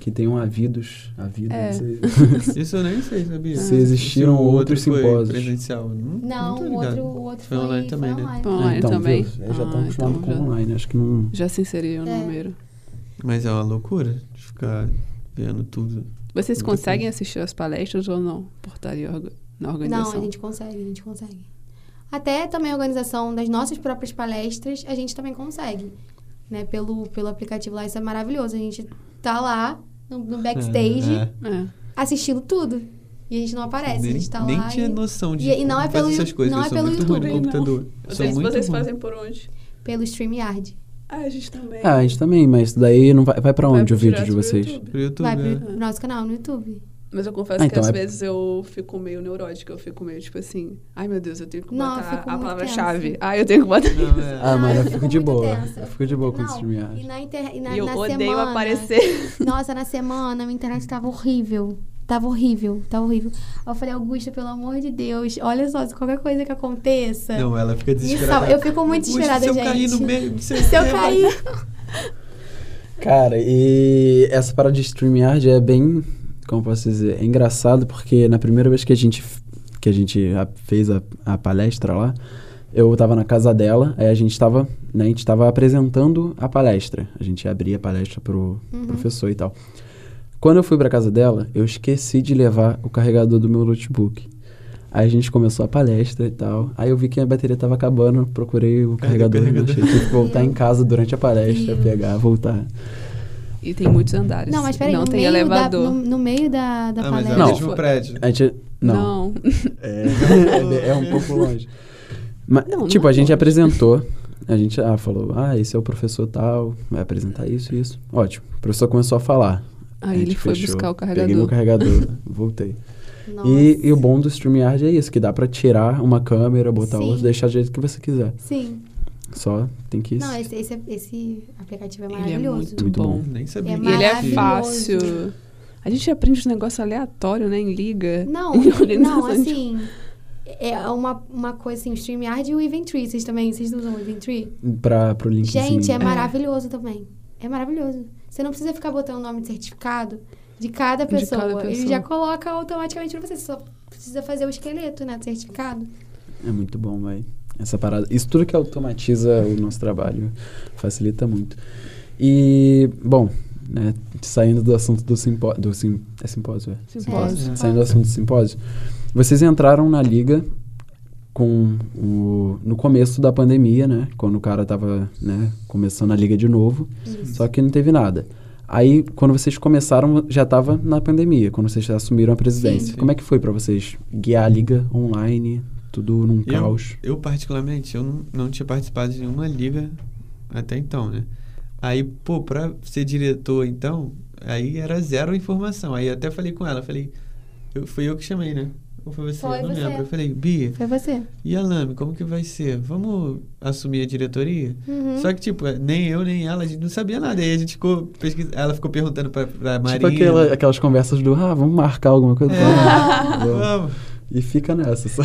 que tenham havidos, havido, É. (laughs) Isso eu nem sei, sabia? Se existiram outros foi simpósios. presencial. Não, Não, o outro, o outro Foi foi, online também, né? online. Foi online então, também? viu? Já Ah, estão acostumados então com já- online, acho que não. Já se inseriu no É. número. Mas é uma loucura de ficar vendo tudo. Vocês conseguem assistir as palestras ou não? Por estar ali orga- na organização? Não, a gente consegue, a gente consegue. Até também a organização das nossas próprias palestras, a gente também consegue. Né? Pelo, pelo aplicativo lá, isso é maravilhoso. A gente tá lá no, no backstage É, é. É. assistindo tudo. E a gente não aparece, a nem gente tá nem lá. tinha e- noção de e- e não é pelo essas coisas. não é pelo ruim YouTube, não. computador. Sou Vocês, muito vocês ruim. fazem por onde? Pelo StreamYard. Ah, a gente também. Ah, a gente também, mas daí não vai, vai pra Vai onde o direto vídeo de vocês? YouTube. Pro YouTube, Vai é. pro nosso canal no YouTube. Mas eu confesso Ah, que então às é- vezes eu fico meio neurótica, eu fico meio tipo assim, ai meu Deus, eu tenho que Não, botar a palavra-chave. Ai, eu tenho que botar. Não, é. Ah, mas eu eu fico de boa. tensa. Eu fico de boa com o Não, StreamYard. E na, inter... e na, e eu na odeio semana... aparecer. (laughs) Nossa, na semana, minha internet tava horrível. Tava horrível, tava horrível. Aí eu falei, Augusta, pelo amor de Deus, olha só, se qualquer coisa que aconteça. Não, ela fica desesperada. Eu fico muito Augusto, desesperada, se eu gente. cair no meio, você Se eu cair. Cara, e essa parada de StreamYard é bem, como posso dizer, é engraçado porque na primeira vez que a gente, que a gente a- fez a, a palestra lá, eu tava na casa dela, aí a gente tava, né, a gente tava apresentando a palestra. A gente abria a palestra pro Uhum. professor e tal. Quando eu fui pra casa dela, eu esqueci de levar o carregador do meu notebook. Aí a gente começou a palestra e tal. Aí eu vi que a bateria tava acabando, procurei o carregador, não carregador? achei. Tive que voltar em casa durante a palestra, pegar, voltar. E tem muitos andares. Não, mas peraí, Não no, tem meio da, elevador. no, no meio da, da Ah, mas é palestra. o Não. mesmo prédio. A gente. Não. (laughs) É, é, é um pouco longe. Mas, Não, não tipo, é a gente longe. apresentou. A gente ah, falou, ah, esse é o professor tal, vai apresentar isso e isso. Ótimo. O professor começou a falar. A Aí ele gente foi fechou, buscar o Peguei meu carregador. carregador, (laughs) voltei. E, e o bom do StreamYard é isso, que dá pra tirar uma câmera, botar Sim. outra, deixar do jeito que você quiser. Sim. Só tem que... Não, esse, esse, esse aplicativo é Ele é maravilhoso. muito, Muito bom. bom. Nem sabia. É E ele é Maravilhoso. fácil. A gente aprende uns negócios aleatórios, né? Em liga. Não, (laughs) em não, de- assim... É uma, uma coisa assim, o StreamYard e o Eventtree. Vocês também, vocês usam o Eventtree? Pra, pro linkzinho. Gente, é É. maravilhoso também. É maravilhoso. Você não precisa ficar botando o nome de certificado de cada De pessoa. cada Ele pessoa. já coloca automaticamente pra você. Você só precisa fazer o esqueleto, né, do certificado. É muito bom, vai. Essa parada. Isso tudo que automatiza o nosso trabalho facilita muito. E, bom, né, saindo do assunto do simpósio. Do sim, é simpósio, é? Simpósio. É. Saindo do assunto do simpósio. Vocês entraram na liga com o, no começo da pandemia, né? Quando o cara tava, né, começando a liga de novo. Isso. Só que não teve nada. Aí, quando vocês começaram, já tava na pandemia, quando vocês assumiram a presidência. Sim. Como é que foi pra vocês guiar a liga online, tudo num Eu, caos? eu, particularmente, eu não, não tinha participado de nenhuma liga até então, né? Aí, pô, pra ser diretor, então, aí era zero informação. Aí até falei com ela, falei, eu, foi eu que chamei, né? Ou foi você? Foi eu não você. lembro. Eu falei, Bia, Foi você. e a Lame, como que vai ser? Vamos assumir a diretoria? Uhum. Só que, tipo, nem eu, nem ela, a gente não sabia nada. Aí a gente ficou pesquisando. Ela ficou perguntando pra, pra Marinha. Tipo aquela- aquelas conversas do, ah, vamos marcar alguma coisa. É. Vamos, (laughs) vamos. E fica nessa. Só,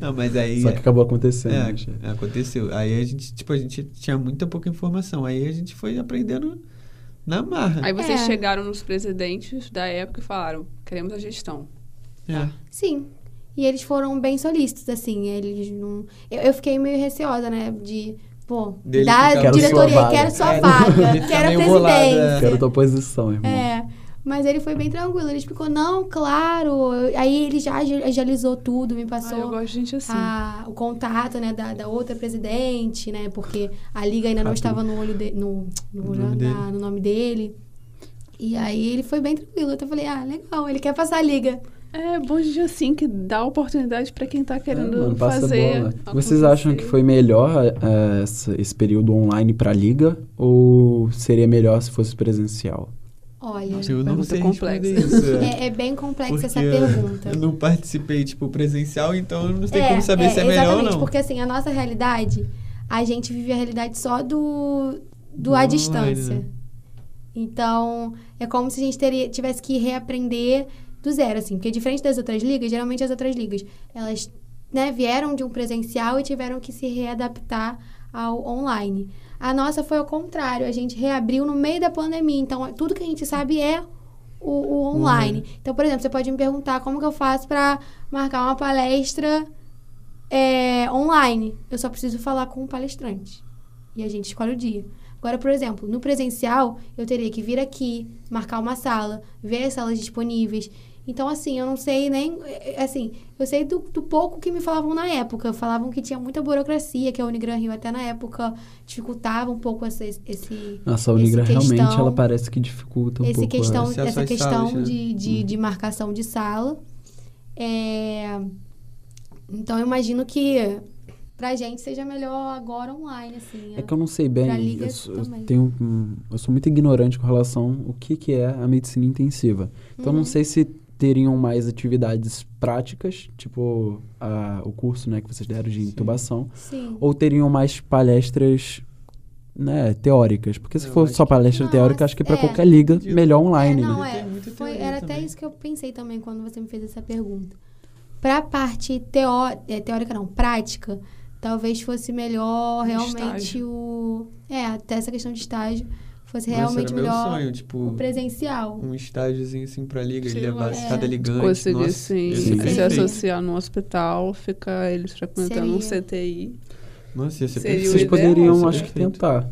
Não, mas aí. só que acabou acontecendo. É, né, aconteceu. Aí a gente, tipo, a gente tinha muita pouca informação. Aí a gente foi aprendendo na marra. Aí vocês É. chegaram nos presidentes da época e falaram: queremos a gestão. É. Sim. E eles foram bem solícitos, assim. Eles não. Eu, eu fiquei meio receosa, né? De. Pô, Dele da ficar- Quero diretoria, sua vaga. quero sua É, vaga, fica (laughs) quero a é. Quero tua posição, irmão. É. Mas ele foi bem tranquilo. Ele explicou, não, claro. Aí ele já agi- agilizou tudo, me Ah, eu passou gosto de gente assim. a- o contato, né, da, da outra presidente, né? Porque a liga ainda não estava no olho de, no, no, No olho nome da- no nome dele. E aí ele foi bem tranquilo. Então eu falei, ah, legal, ele quer passar a liga. É bom de dia assim que dá oportunidade pra quem tá querendo É, mano, a fazer. bola. a Vocês acham que foi melhor eh, esse período online pra liga ou seria melhor se fosse presencial? Olha, Eu não sei isso. é, é bem complexa essa pergunta. Eu não participei, tipo, presencial, então eu não sei É, como saber é, se é melhor ou exatamente, não. porque assim, a nossa realidade, a gente vive a realidade só do, do à distância. Então, é como se a gente teria, tivesse que reaprender do zero, assim. Porque diferente das outras ligas, geralmente as outras ligas, elas né, vieram de um presencial e tiveram que se readaptar ao online. A nossa foi ao contrário, a gente reabriu no meio da pandemia. Então, tudo que a gente sabe é o, o online. Então, por exemplo, você pode me perguntar como que eu faço para marcar uma palestra é, online. Eu só preciso falar com o palestrante. E a gente escolhe o dia. Agora, por exemplo, no presencial, eu teria que vir aqui, marcar uma sala, ver as salas disponíveis. Então, assim, eu não sei nem. é, Assim, eu sei do, do pouco que me falavam na época. Falavam que tinha muita burocracia, que a Unigran Rio até na época dificultava um pouco esse. esse Nossa, a esse Unigra realmente questão- ela parece que dificulta um esse pouco. questão, a- acesso essa às questão salas, né? de, de, de marcação de sala. É, Então, eu imagino que pra gente seja melhor agora online, assim. É que eu não sei bem, Pra liga eu, sou, eu tenho, um- eu sou muito ignorante com relação ao que, que é a medicina intensiva. Então, eu Uhum. não sei se teriam mais atividades práticas, tipo a- o curso né, que vocês deram de Sim. intubação, Sim. ou teriam mais palestras né, teóricas. Porque se Eu for só que- palestra Não, teórica, acho que para é. qualquer liga, melhor online, é, não, né? é. Foi, era até também. isso que eu pensei também quando você me fez essa pergunta. Pra parte teó é, teórica, não, prática, talvez fosse melhor realmente estágio. o. É, até essa questão de estágio fosse Nossa, realmente meu melhor sonho, o tipo, presencial. um estágiozinho assim pra liga, Sim, e levar é. cada ligante. Conseguir, Nossa, sim, se perfeito. associar num hospital, ficar eles frequentando um. CTI. Nossa, ia ser Seria o perfeito. Vocês poderiam, acho que, perfeito. tentar.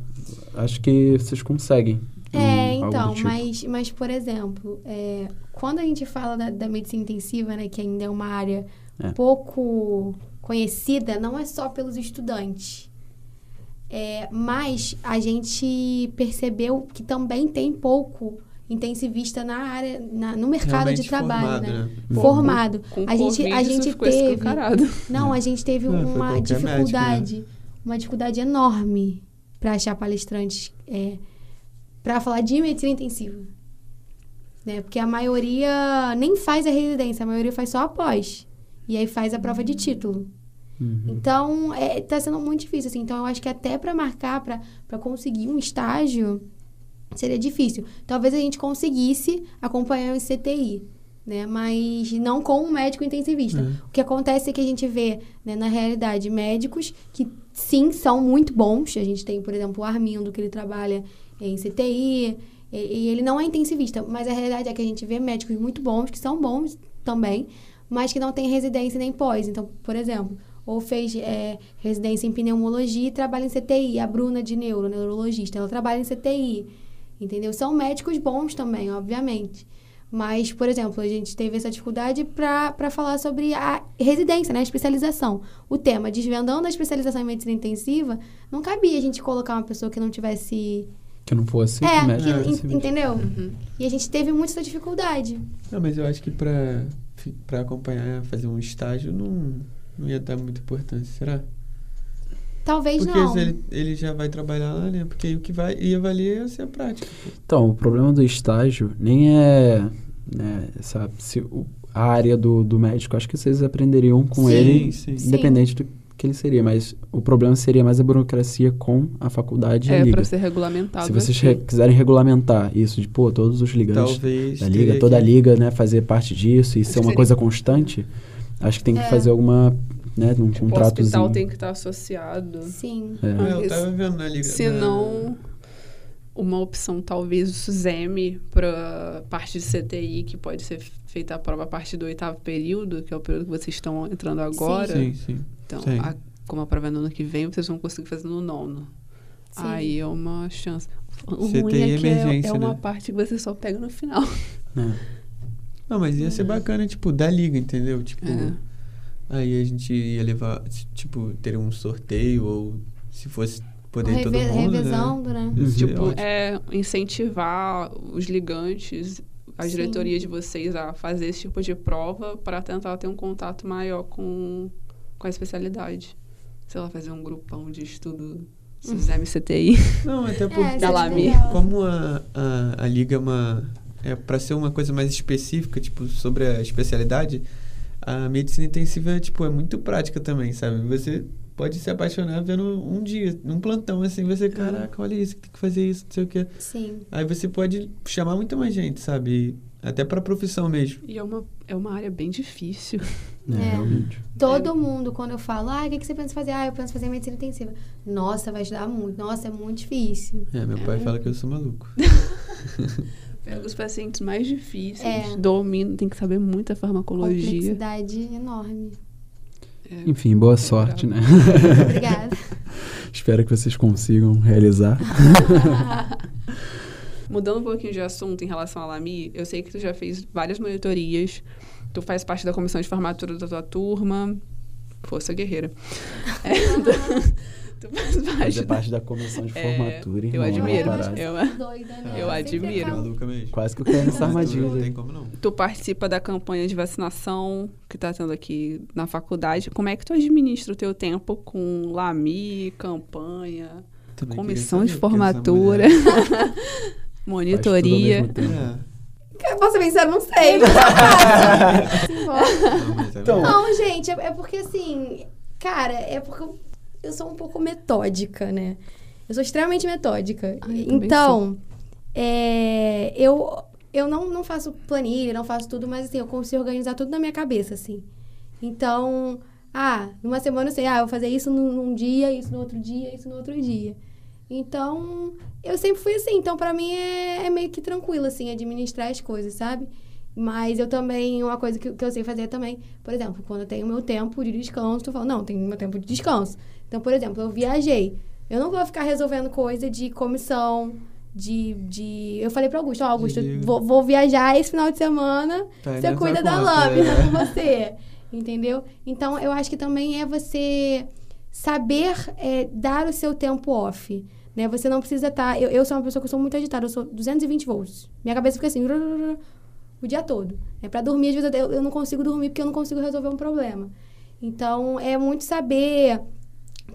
Acho que vocês conseguem. É, um, algo então, tipo. mas, mas, por exemplo, é, quando a gente fala da, da medicina intensiva, né, que ainda é uma área É. pouco conhecida, não é só pelos estudantes. É, mas a gente percebeu que também tem pouco intensivista na área, na- no mercado Realmente de trabalho, formado, né? né? Formado. Com A gente, Covid, a gente ficou teve. Não, a gente teve foi uma dificuldade, uma dificuldade enorme para achar palestrantes é, para falar de medicina intensiva. Né? Porque a maioria nem faz a residência, a maioria faz só a pós. E aí faz a prova de título. Uhum. Então, é, tá sendo muito difícil, assim. Então, eu acho que até para marcar, para conseguir um estágio, seria difícil. Talvez a gente conseguisse acompanhar o CTI, né? Mas não com um médico intensivista. É. O que acontece é que a gente vê, né, na realidade, médicos que, sim, são muito bons. A gente tem, por exemplo, o Armindo, que ele trabalha em CTI, e, e ele não é intensivista, mas a realidade é que a gente vê médicos muito bons, que são bons também, mas que não têm residência nem pós. Então, por exemplo, ou fez é, residência em pneumologia e trabalha em CTI. A Bruna de neuro, neurologista, ela trabalha em CTI. Entendeu? São médicos bons também, obviamente. Mas, por exemplo, a gente teve essa dificuldade para falar sobre a residência, né? A especialização. O tema, desvendando a especialização em medicina intensiva, não cabia a gente colocar uma pessoa que não tivesse. Que não fosse é, médico que- É, en- entendeu? Uhum. E a gente teve muito essa dificuldade. Não, mas eu acho que pra acompanhar, fazer um estágio, não, não ia dar muita importância, será? Talvez Porque não. se ele, ele já vai trabalhar lá, né? Porque aí o que vai, ia valer ia ser a prática. Então, o problema do estágio nem é né, essa, se, o- a área do, do médico. Acho que vocês aprenderiam com Sim, ele, sim. independente do que ele seria. Mas o problema seria mais a burocracia com a faculdade e a É, liga. pra ser regulamentado. Se vocês re- quiserem regulamentar isso, de pô, todos os ligantes Talvez. da liga, que- toda a liga, né, fazer parte disso e ser que uma seria- coisa constante, acho que tem que É. fazer alguma, né, num Tipo, o hospital tem que estar associado. Sim. É. É, eu tava vendo na liga. Se não, uma opção talvez o SUSEMI para parte de CTI, que pode ser feita a prova a partir do oitavo período, que é o período que vocês estão entrando agora. Sim, sim. Então, Sim. a- como a prova é no ano que vem, vocês vão conseguir fazer no nono. Sim. Aí é uma chance. O CTI ruim é que é, emergência, é uma né? parte que você só pega no final. É. Não, mas ia ser bacana, tipo, da liga, entendeu? Tipo, É. aí a gente ia levar, tipo, ter um sorteio ou se fosse poder ir todo Reve- mundo, revezando, né? né? É Tipo, ótimo. é incentivar os ligantes, a Sim. diretoria de vocês a fazer esse tipo de prova para tentar ter um contato maior com, com a especialidade. Sei lá, fazer um grupão de estudo dos (laughs) MCTI. Não, até É, porque, tipo, como a, a, a liga é uma... É pra ser uma coisa mais específica, tipo, sobre a especialidade, a medicina intensiva, tipo, é muito prática também, sabe? Você pode se apaixonar vendo um dia, num plantão, assim, você, caraca, olha isso, tem que fazer isso, não sei o quê. Sim. Aí você pode chamar muito mais gente, sabe? Até pra profissão mesmo. E é uma, é uma área bem difícil. (laughs) É, É. realmente. Todo mundo, quando eu falo, ah, o que, que você pensa em fazer? Ah, eu penso em fazer medicina intensiva. Nossa, vai ajudar muito. Nossa, é muito difícil. É, meu pai fala que eu sou maluco. (laughs) (laughs) Pega os pacientes mais difíceis, É. domina, tem que saber muita farmacologia. Complexidade enorme. É. Enfim, boa É sorte, né? brabo. Obrigada. (laughs) Espero que vocês consigam realizar. (laughs) Mudando um pouquinho de assunto em relação à Lami, eu sei que tu já fez várias monitorias, tu faz parte da comissão de formatura da tua turma, força guerreira. É, (laughs) (laughs) faz parte Fazer da... parte da comissão de É, formatura, eu irmão, é uma admiro. Eu- doida, né? eu admiro. Maluca mesmo. Quase que eu caí nessa Não tem armadilha. como não. Tu participa da campanha de vacinação que tá tendo aqui na faculdade. Como é que tu administra o teu tempo com Lami, campanha, Também comissão de essa formatura, (laughs) monitoria? É. Eu posso ser sincero, não sei. Não, mas é Então, Não, gente, é, é porque assim, cara, é porque eu, eu sou um pouco metódica, né? Eu sou extremamente metódica. Ah, eu então, é, eu, eu não, não faço planilha, não faço tudo, mas assim, eu consigo organizar tudo na minha cabeça, assim. Então, ah, numa semana eu sei, ah, eu vou fazer isso num, num dia, isso no outro dia, isso no outro dia. Então, eu sempre fui assim. Então, pra mim é, é meio que tranquilo, assim, administrar as coisas, sabe? Mas eu também, uma coisa que, que eu sei fazer também, por exemplo, quando eu tenho meu tempo de descanso, eu falo, não, tenho meu tempo de descanso. Então, por exemplo, eu viajei. Eu não vou ficar resolvendo coisa de comissão, de. de... Eu falei pra Augusto, ó, Augusto, De- vou, vou viajar esse final de semana, Tá você cuida da lâmina é. com você. Entendeu? Então, eu acho que também é você saber é, dar o seu tempo off. Né? Você não precisa estar. eu, eu sou uma pessoa que sou muito agitada, eu sou 220 volts. Minha cabeça fica assim. O dia todo. É para dormir, às vezes eu, eu não consigo dormir porque eu não consigo resolver um problema. Então, é muito saber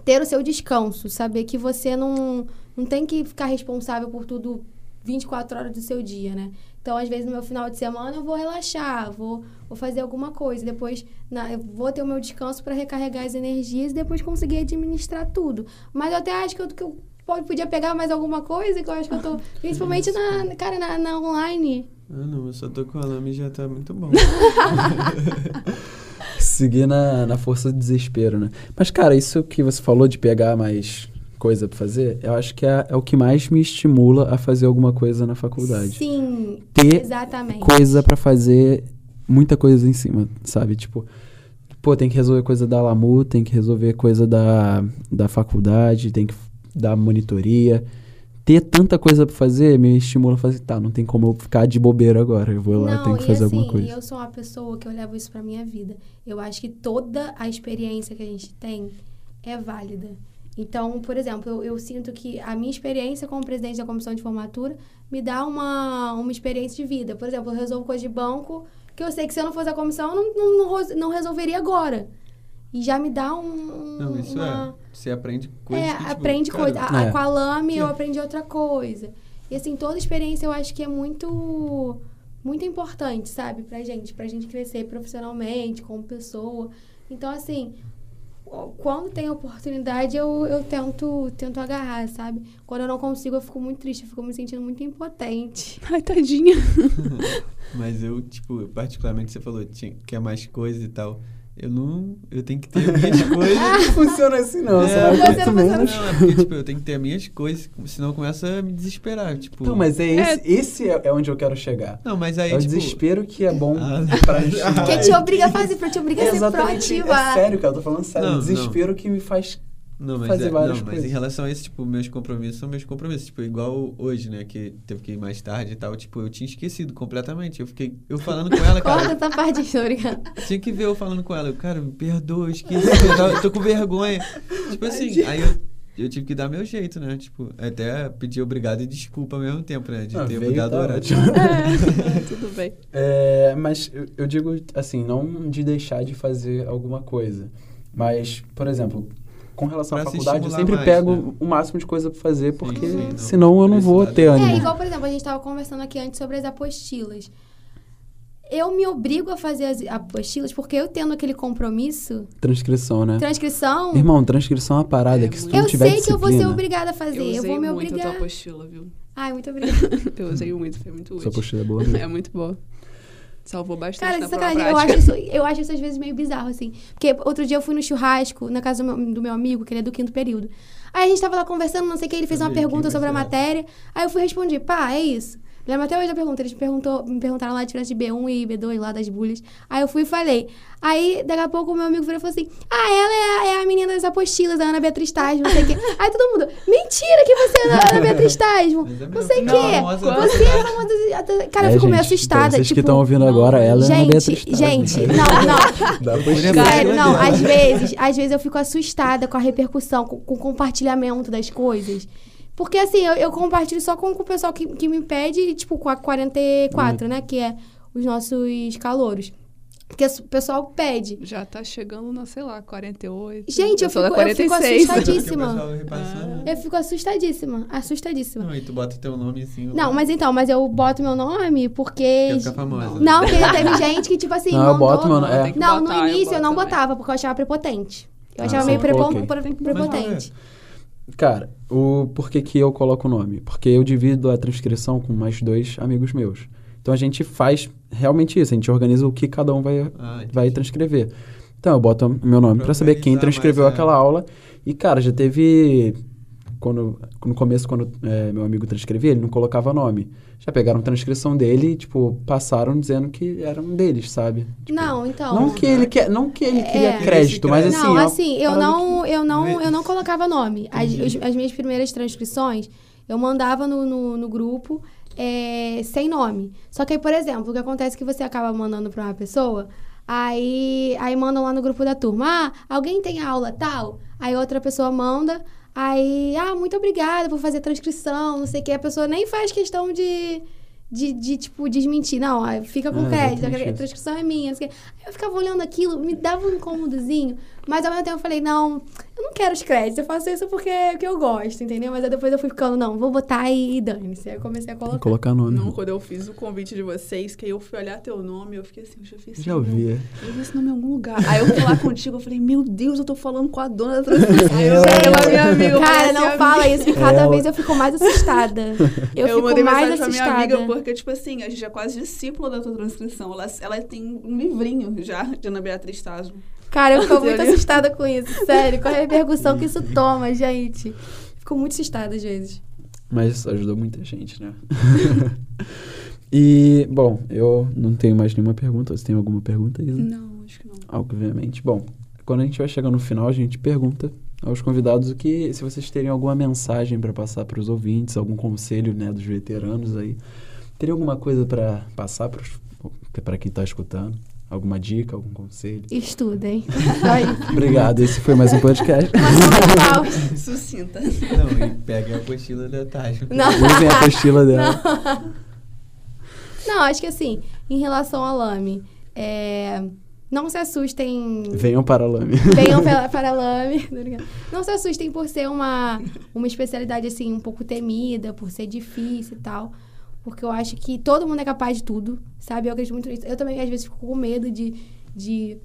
ter o seu descanso, saber que você não, não tem que ficar responsável por tudo 24 horas do seu dia, né? Então, às vezes, no meu final de semana, eu vou relaxar, vou, vou fazer alguma coisa. Depois, na, eu vou ter o meu descanso para recarregar as energias e depois conseguir administrar tudo. Mas eu até acho que eu, que eu podia pegar mais alguma coisa, que eu acho que eu tô... (laughs) Principalmente, na, cara, na, na online. Ah, não, eu só tô com a lama e já tá muito bom. (laughs) Seguir na, na força do desespero, né? Mas, cara, isso que você falou de pegar mais coisa pra fazer, eu acho que é, é o que mais me estimula a fazer alguma coisa na faculdade. Sim, Ter exatamente. coisa pra fazer muita coisa em cima, sabe? Tipo, pô, tem que resolver coisa da Lamu, tem que resolver coisa da, da faculdade, tem que dar monitoria. Ter tanta coisa pra fazer me estimula a fazer, tá, não tem como eu ficar de bobeira agora, eu vou lá, Não, tenho que e fazer assim, alguma coisa. eu sou uma pessoa que eu levo isso pra minha vida. Eu acho que toda a experiência que a gente tem é válida. Então, por exemplo, eu, eu sinto que a minha experiência como presidente da comissão de formatura me dá uma, uma experiência de vida. Por exemplo, eu resolvo coisa de banco que eu sei que se eu não fosse a comissão, eu não, não, não, não resolveria agora. E já me dá um. Não, isso uma... é. Você aprende coisas É, que, tipo, aprende cara, coisa. A, a- É. com a Lame eu Que- aprendi outra coisa. E assim, toda experiência eu acho que é muito muito importante, sabe, pra gente, pra gente crescer profissionalmente, como pessoa. Então, assim, quando tem oportunidade, eu, eu tento, tento agarrar, sabe? Quando eu não consigo, eu fico muito triste, eu fico me sentindo muito impotente. (laughs) Ai, tadinha. (laughs) Mas eu, tipo, particularmente você falou tinha, quer mais coisa e tal. Eu não. Eu tenho que ter minhas (laughs) coisas. Não funciona assim, não. É, Você vai você muito não funciona menos. Não, é porque, tipo, eu tenho que ter minhas coisas, senão começa a me desesperar. Tipo. Então, mas é esse, esse é, é onde eu quero chegar. Não, mas aí, é o tipo. desespero que é bom Ah. pra estimular. (laughs) Que te obriga a fazer, pra te obrigar a ser Exatamente, proativa. é sério, cara, eu tô falando sério. Não, o desespero que me faz Não, mas, fazer é- várias não, mas coisas. em relação a isso, tipo, meus compromissos são meus compromissos. Tipo, igual hoje, né? Que teve que ir mais tarde e tal. Tipo, eu tinha esquecido completamente. Eu fiquei. Eu falando com ela, Corta cara. essa parte histórica. Tinha que ver eu falando com ela. Eu, cara, me perdoa, eu esqueci. Eu, tô com vergonha. Tipo assim, aí eu eu tive que dar meu jeito, né? Tipo, até pedir obrigado e desculpa ao mesmo tempo, né? De Ah, ter mudado tá o horário. É, (laughs) tudo bem. É, mas eu, eu digo assim, não de deixar de fazer alguma coisa. Mas, por exemplo, com relação à Pra se faculdade, eu sempre mais, pego né? o máximo de coisa pra fazer, porque sim, não. senão eu não vou lado. ter É, ânimo. igual, por exemplo, a gente tava conversando aqui antes sobre as apostilas. Eu me obrigo a fazer as apostilas porque eu tendo aquele compromisso, Transcrição, né? transcrição, Irmão, transcrição é uma parada É que se tu muito- eu sei que eu vou ser obrigada a fazer. Eu Eu, vou me muito a tua obrigar. apostila, viu? Ai, muito obrigada. (laughs) Eu usei muito, foi muito Sua útil. postura é boa. né? (laughs) É muito boa. Salvou bastante Cara, na de prova sacanagem, eu prática. acho, isso, eu acho isso às vezes meio bizarro, assim. Porque outro dia eu fui no churrasco, na casa do meu, do meu amigo, que ele é do quinto período. Aí a gente tava lá conversando, não sei o que, ele fez uma pergunta sobre a matéria. Aí eu fui responder, pá, é isso. Lembro até hoje da pergunta, eles me, perguntou, me perguntaram lá a diferença de B1 e B2, lá das bulhas. Aí eu fui e falei. Aí, daqui a pouco, o meu amigo virou e falou assim: Ah, ela é a, é a menina das apostilas, a Ana Beatriz Tasmo, não sei o quê. (laughs) Aí todo mundo, mentira que você é a Ana Beatriz Tasmo. É Não sei o quê. Você é a famosa. Cara, eu É, fico meio gente, pra assustada. Vocês tipo, que estão ouvindo não, agora, ela é a Gente, Beatriz Tasman. gente, (laughs) não, não. Sério, não, às vezes, às vezes eu fico assustada com a repercussão, com, com o compartilhamento das coisas. Porque assim, eu, eu compartilho só com, com o pessoal que, que me pede, tipo, com a 44, né? Que é os nossos calouros. Porque o pessoal pede. Já tá chegando na, sei lá, 48. Gente, eu fico- eu fico 46. assustada. Porque o Assustadíssima. pessoal repassando. Eu fico assustadíssima, assustadíssima. Não, e tu bota teu nome assim. Não, mas então, mas eu boto meu nome porque. Quer ficar famosa. Não, porque teve gente que, tipo assim, Não, eu mandou... boto meu- Não, é. Não, botar, no início eu, boto não também. botava, porque eu achava prepotente. Eu Ah, achava sim, meio prepo- ok. pre- Mas prepotente. Cara, o por que, eu coloco o nome? Porque eu divido a transcrição com mais dois amigos meus. Então a gente faz realmente isso, a gente organiza o que cada um vai, Ah, vai transcrever. Então eu boto o meu nome Pra pra saber quem transcreveu é. aquela aula. E, cara, já teve. Quando, no começo, quando é, meu amigo transcrevia, ele não colocava nome. Já pegaram a transcrição dele e, tipo, passaram dizendo que eram deles, sabe? Tipo, Não, então. Não que ele quer, não que ele queria É. crédito, mas assim. não, é uma assim, eu não, eu não, eu não colocava nome. As, as minhas primeiras transcrições, eu mandava no, no, no grupo é, sem nome. Só que aí, por exemplo, o que acontece é que você acaba mandando pra uma pessoa, aí, aí mandam lá no grupo da turma, ah, alguém tem aula tal? Aí outra pessoa manda, aí, ah, muito obrigada por fazer a transcrição, não sei o que. A pessoa nem faz questão de... De, de, tipo, desmentir. Não, aí fica com É, crédito, a transcrição é minha. não sei o quê. Aí eu ficava olhando aquilo, me dava um incômodozinho, mas ao mesmo tempo eu falei, não, eu não quero os créditos, eu faço isso porque, porque eu gosto, entendeu? Mas aí depois eu fui ficando, não, vou botar e, e dane-se. Aí eu comecei a colocar. que colocar nome. Não, quando eu fiz o convite de vocês, que aí eu fui olhar teu nome, eu fiquei assim, eu já esse Já nome. ouvi. Eu vi esse nome em algum lugar. Aí eu fui lá contigo, eu falei, meu Deus, eu tô falando com a dona da transcrição. Aí eu Ela- ela é minha amiga. Cara, não assim, fala amiga. isso, que cada Ela- vez eu fico mais assustada. (laughs) Eu, Eu, fico mandei mais mensagem pra minha assustada. amiga, porque, tipo assim, a gente é quase discípula da tua transcrição. Ela, ela tem um livrinho já de Ana Beatriz Tasmo. Cara, eu fico muito assustada com isso, sério, com a repercussão que isso (laughs) toma, gente. Fico muito assustada às vezes. Mas ajudou muita gente, né? (laughs) e, bom, eu não tenho mais nenhuma pergunta. Você tem alguma pergunta, Isa? Não, acho que não. Obviamente. Bom, quando a gente vai chegar no final, a gente pergunta aos convidados o que, se vocês terem alguma mensagem para passar para os ouvintes, algum conselho, né, dos veteranos aí. Teria alguma coisa para passar para quem está escutando? Alguma dica, algum conselho? Estudem. (laughs) Obrigado, esse foi mais um podcast. (laughs) Mas não (laughs) Sucinta. Não, e pega a apostila da. Não. Usem a apostila dela. Não, acho que assim, em relação ao lame, é, não se assustem. Venham para a Lame. Venham para, a lame. Não se assustem por ser uma, uma especialidade assim, um pouco temida, por ser difícil e tal. Porque eu acho que todo mundo é capaz de tudo, sabe? Eu acredito muito nisso. Eu também, às vezes, fico com medo de, de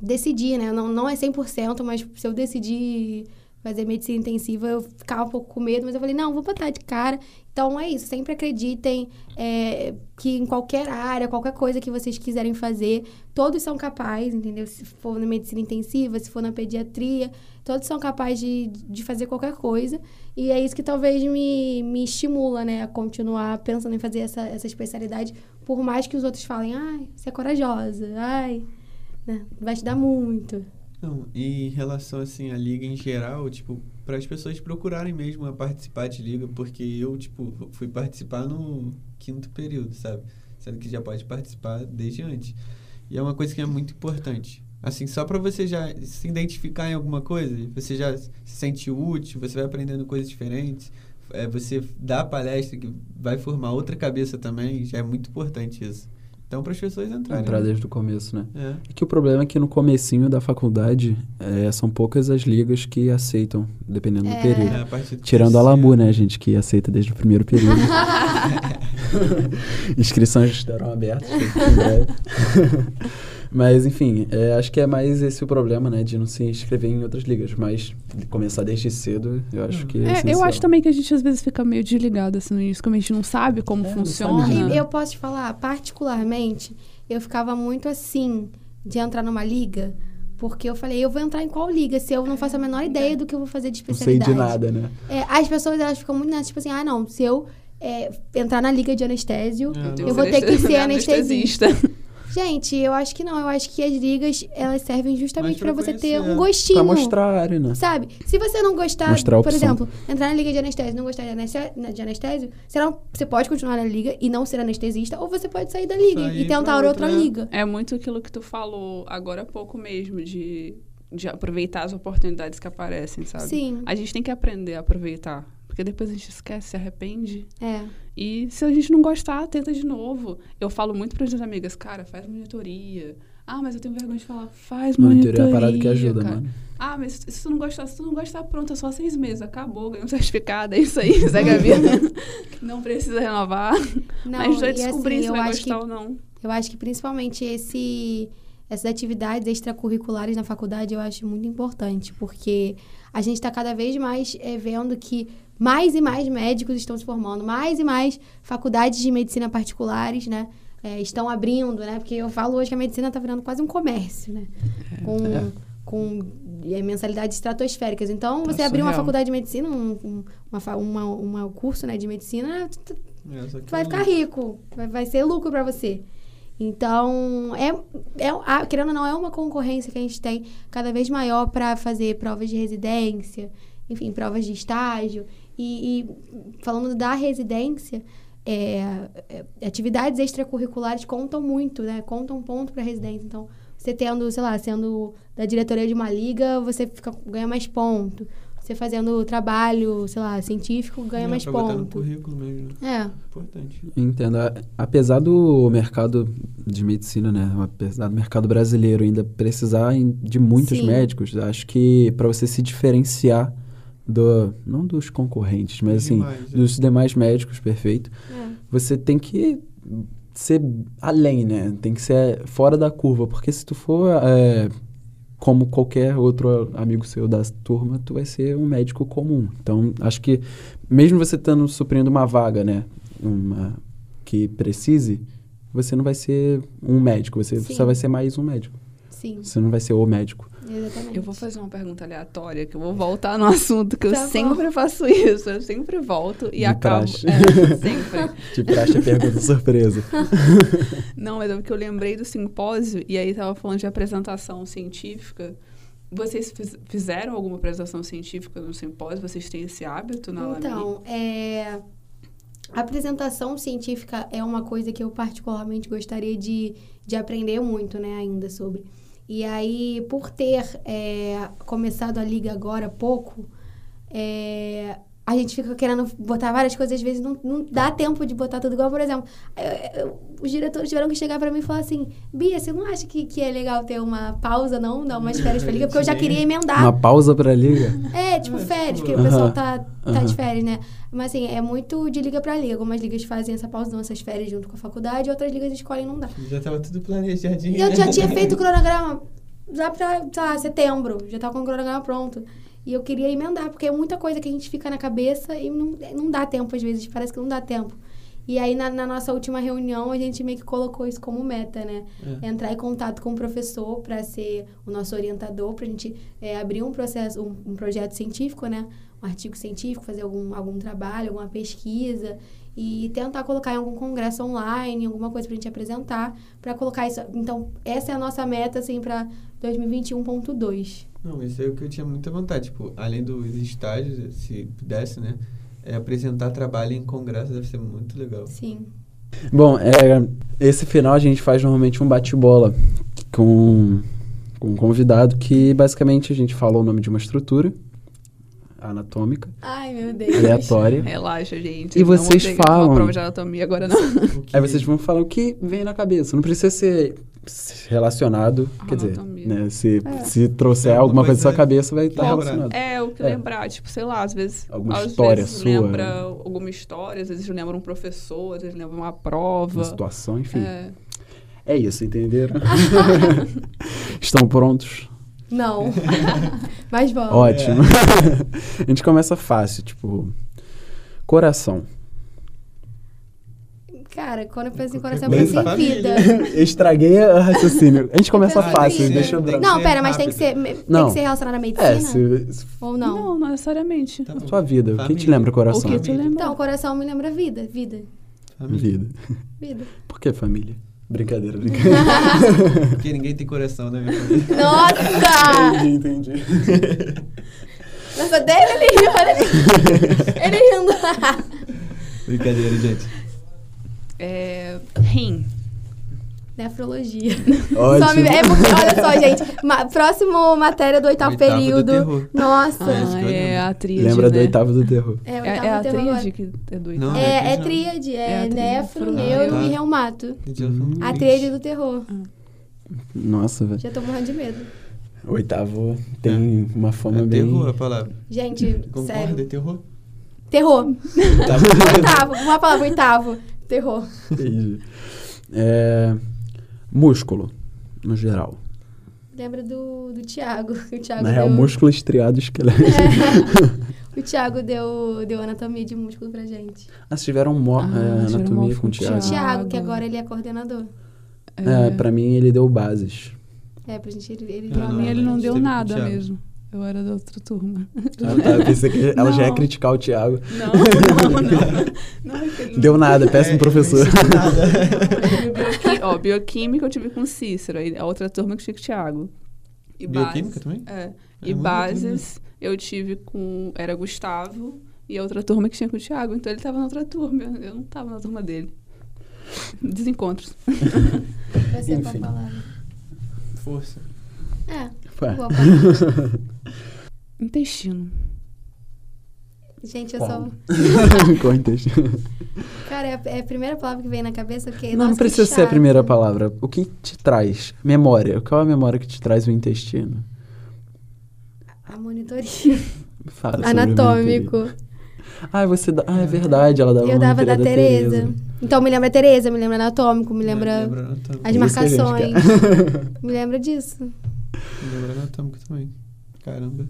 decidir, né? Não, não é 100%, mas se eu decidir fazer medicina intensiva, eu ficava um pouco com medo, mas eu falei, não, vou botar de cara. Então é isso, sempre acreditem é, que em qualquer área, qualquer coisa que vocês quiserem fazer, todos são capazes, entendeu? Se for na medicina intensiva, se for na pediatria, todos são capazes de, de fazer qualquer coisa. E é isso que talvez me, me estimula, né, a continuar pensando em fazer essa, essa especialidade, por mais que os outros falem, ai, você é corajosa, ai, né, vai te dar muito. Não, e em relação assim à liga em geral, tipo, para as pessoas procurarem mesmo a participar de liga, porque eu, tipo, fui participar no quinto período, sabe? Sendo que já pode participar desde antes. E é uma coisa que é muito importante. Assim, só para você já se identificar em alguma coisa, você já se sente útil, você vai aprendendo coisas diferentes, é, você dá palestra que vai formar outra cabeça também, já é muito importante isso. Então, para as pessoas entrarem. Entrar né? desde o começo, né? É. É que o problema é que no comecinho da faculdade é, são poucas as ligas que aceitam, dependendo do É. período. É, a partir do Tirando a terceiro. Lamu, né, gente, que aceita desde o primeiro período. (laughs) (laughs) Inscrições estarão abertas. (laughs) Mas, enfim, é, acho que é mais esse o problema, né, de não se inscrever em outras ligas. Mas começar desde cedo, eu acho que é, É, eu acho também que a gente às vezes fica meio desligado assim no início, como a gente não sabe como É, funciona. sabe E eu posso te falar, particularmente, eu ficava muito assim de entrar numa liga, porque eu falei, eu vou entrar em qual liga se eu não faço a menor ideia do que eu vou fazer de Não sei especialidade. de nada, né? É, as pessoas elas ficam muito nessa, tipo assim, ah, não, se eu é, entrar na liga de anestésio, É, tenho eu vou ter que (laughs) ser anestesista. anestesista. Gente, eu acho que não. Eu acho que as ligas, elas servem justamente pra você ter um gostinho. Pra mostrar a área, né? Sabe? Se você não gostar, Mostrar a por exemplo, entrar na liga de anestésio e não gostar de anestésio, de anestésio você, não- você pode continuar na liga e não ser anestesista, ou você pode sair da liga Sair e tentar outra, outra, liga. É muito aquilo que tu falou agora há pouco mesmo, de, de aproveitar as oportunidades que aparecem, sabe? Sim. A gente tem que aprender a aproveitar. Porque depois a gente esquece, se arrepende. É. E se a gente não gostar, tenta de novo. Eu falo muito para as minhas amigas, cara, faz monitoria. Ah, mas eu tenho vergonha de falar, faz monitoria. Monitoria é a parada que ajuda, cara. mano. Ah, mas se tu não gostar, se tu não gostar, pronto, é só seis meses, acabou, ganhou um certificado, é isso aí, (laughs) segue a vida. não precisa renovar. Não, mas vai e descobrir assim, se eu vai acho que gostar ou não. Eu acho que principalmente esse, essas atividades extracurriculares na faculdade eu acho muito importante, porque a gente está cada vez mais eh, vendo que mais e mais médicos estão se formando, mais e mais faculdades de medicina particulares, né? eh, estão abrindo, né? Porque eu falo hoje que a medicina está virando quase um comércio, né? Com, É. com eh, mensalidades estratosféricas. Então, Tá você abrir uma faculdade de medicina, um, um, uma, uma, uma curso né, de medicina, tu- tu- É, tu vai é ficar rico, vai, vai ser lucro pra você. Então, é, é querendo ou não, é uma concorrência que a gente tem cada vez maior para fazer provas de residência, enfim, provas de estágio. E, e falando da residência, é, é, atividades extracurriculares contam muito, né? Contam ponto para residência. Então, você tendo, sei lá, sendo da diretoria de uma liga, você fica, ganha mais ponto. Você fazendo trabalho, sei lá, científico, ganha É, mais pra botar no ponto. currículo mesmo. É. Importante. Entendo. Apesar do mercado de medicina, né? Apesar do mercado brasileiro ainda precisar de muitos Sim. médicos, acho que para você se diferenciar do. Não dos concorrentes, mas Dos assim, demais, é. dos demais médicos, perfeito. É. Você tem que ser além, né? Tem que ser fora da curva, porque se tu for é, como qualquer outro amigo seu da turma, tu vai ser um médico comum. Então, acho que mesmo você estando suprindo uma vaga, né, uma que precise, você não vai ser um médico, você Sim. só vai ser mais um médico. Sim, Você não vai ser o médico. Exatamente. Eu vou fazer uma pergunta aleatória, que eu vou voltar no assunto, que eu Tá bom. sempre faço isso. Eu sempre volto e De acabo. praxe. É, sempre. (laughs) Te praxe a pergunta surpresa. (laughs) Não, mas é porque eu lembrei do simpósio e aí tava falando de apresentação científica. Vocês fiz- fizeram alguma apresentação científica no simpósio? Vocês têm esse hábito na? Então, é, a apresentação científica é uma coisa que eu particularmente gostaria de, de aprender muito, né, ainda sobre. E aí, por ter é, começado a liga agora há pouco, é, a gente fica querendo botar várias coisas, às vezes não, não dá tempo de botar tudo igual, por exemplo, eu- eu- os diretores tiveram que chegar pra mim e falar assim, Bia, você não acha que, que é legal ter uma pausa, não? Dar umas férias pra liga? Porque eu já queria emendar. Uma pausa pra liga? É, tipo É, férias, tipo, porque o pessoal tá, tá de férias, né? Mas assim, é muito de liga pra liga. Algumas ligas fazem essa pausa, dão essas férias junto com a faculdade, outras ligas escolhem não dar. Já tava tudo planejadinho. E eu já tinha feito o cronograma (laughs) lá pra, sei lá, setembro. Já tava com o cronograma pronto. E eu queria emendar, porque é muita coisa que a gente fica na cabeça e não, não dá tempo, às vezes, parece que não dá tempo. E aí, na, na nossa última reunião, a gente meio que colocou isso como meta, né? É. Entrar em contato com o professor para ser o nosso orientador, para a gente é, abrir um processo, um, um projeto científico, né? Um artigo científico, fazer algum, algum trabalho, alguma pesquisa e tentar colocar em algum congresso online, alguma coisa para a gente apresentar, para colocar isso. Então, essa é a nossa meta, assim, para 2021.2. Não, isso é o que eu tinha muita vontade. Tipo, além dos estágios, se pudesse, né? É apresentar trabalho em congresso deve ser muito legal. Sim. Bom, é, esse final a gente faz normalmente um bate-bola com com um convidado que basicamente a gente fala o nome de uma estrutura anatômica, Ai, meu Deus. aleatória. Relaxa, gente. E Não vocês vou ter uma falam- prova de anatomia agora, não. (laughs) Aí vocês vão falar o que vem na cabeça. Não precisa ser relacionado, Ah, quer dizer, anatomia. né, se, É. se trouxer É, alguma coisa na sua cabeça, vai estar que relacionado. É, o que É. lembrar, tipo, sei lá, às vezes. Alguma às história vezes sua. lembra alguma história, às vezes lembra um professor, às vezes lembra uma prova. Uma situação, enfim. É. É isso, entenderam? (laughs) Estão prontos? Não. (laughs) Mas vamos. Ótimo. (laughs) a gente começa fácil, tipo. Coração. Cara, quando eu penso em coração, eu penso em vida. Eu estraguei o raciocínio. A gente começa fácil, deixa eu ver. Não, pera, mas tem que ser, rápido. tem Não. que ser relacionado à medicina? É, se, se Ou não? Não, não necessariamente. Tá sua vida, o que te lembra coração? O que Família. lembra? Então, coração me lembra vida. Vida. Família. Vida. Vida. Por que família? Brincadeira, (laughs) brincadeira. Porque ninguém tem coração, né? Nossa! entendi, entendi. Nossa, dele ele riu, olha ele. Ele rindo. Brincadeira, gente. É. Rim. Nefrologia. Só me- Ótimo. é porque, olha só, gente. ma- próximo matéria do oitavo, Oitavo do período. terror. Nossa. Ah, eu é lembro. a tríade. Lembra do né? oitavo do terror. É, É, oitavo é a tríade agora. que é do Não, oitavo. É, é não. tríade, É é, nefro, Ah, neuro tá. e reumato. A tríade do terror. Nossa, velho. Já tô morrendo de medo. Oitavo tem uma É bem. terror a palavra. Gente, Concorda? sério. É terror? Terror. Tá Oitavo. Uma (laughs) palavra, oitavo. Terror. Entendi. É, músculo, no geral. Lembra do, do Thiago. (laughs) que O Thiago Na real, deu, músculo estriado esqueleto. (laughs) O Thiago deu, deu anatomia de músculo pra gente. Ah, vocês tiveram mo- Ah, é, anatomia com o com o O Thiago. Thiago. Thiago, que agora ele é coordenador. É, pra mim ele deu bases. É, pra gente, ele, ele Pra Ah, deu mim ele não deu nada mesmo. Eu era da outra turma. (laughs) Ah, tá, eu pensei que ela já ia Não. criticar o Thiago. Não, não, não. não é não- Deu nada, péssimo É, professor. não bioquí- Ó, bioquímica eu tive com Cícero, aí a outra turma que tive com o Thiago. E Bioquímica bases- também? É. É E bases eu tive com. Era Gustavo e a outra turma que tinha com o Thiago. Então ele tava na outra turma. Eu não tava na turma dele. Desencontros. (laughs) Vai ser qual Enfim. palavra? Força. É, Ué. (laughs) Intestino. Gente, eu sou... (laughs) Com intestino. Cara, é a, é a primeira palavra que vem na cabeça, porque... Não, nossa, não que precisa ser a primeira palavra. O que te traz? Memória. Qual é a memória que te traz o intestino? A monitoria. Fala. Anatômico. Ah, você dá... ah, é verdade, ela dava Eu dava monitoria da Tereza. Então me lembra Tereza, me lembra anatômico, me lembra É, lembra anatômico. as marcações. me lembra disso. Lembra anatômico também. Caramba.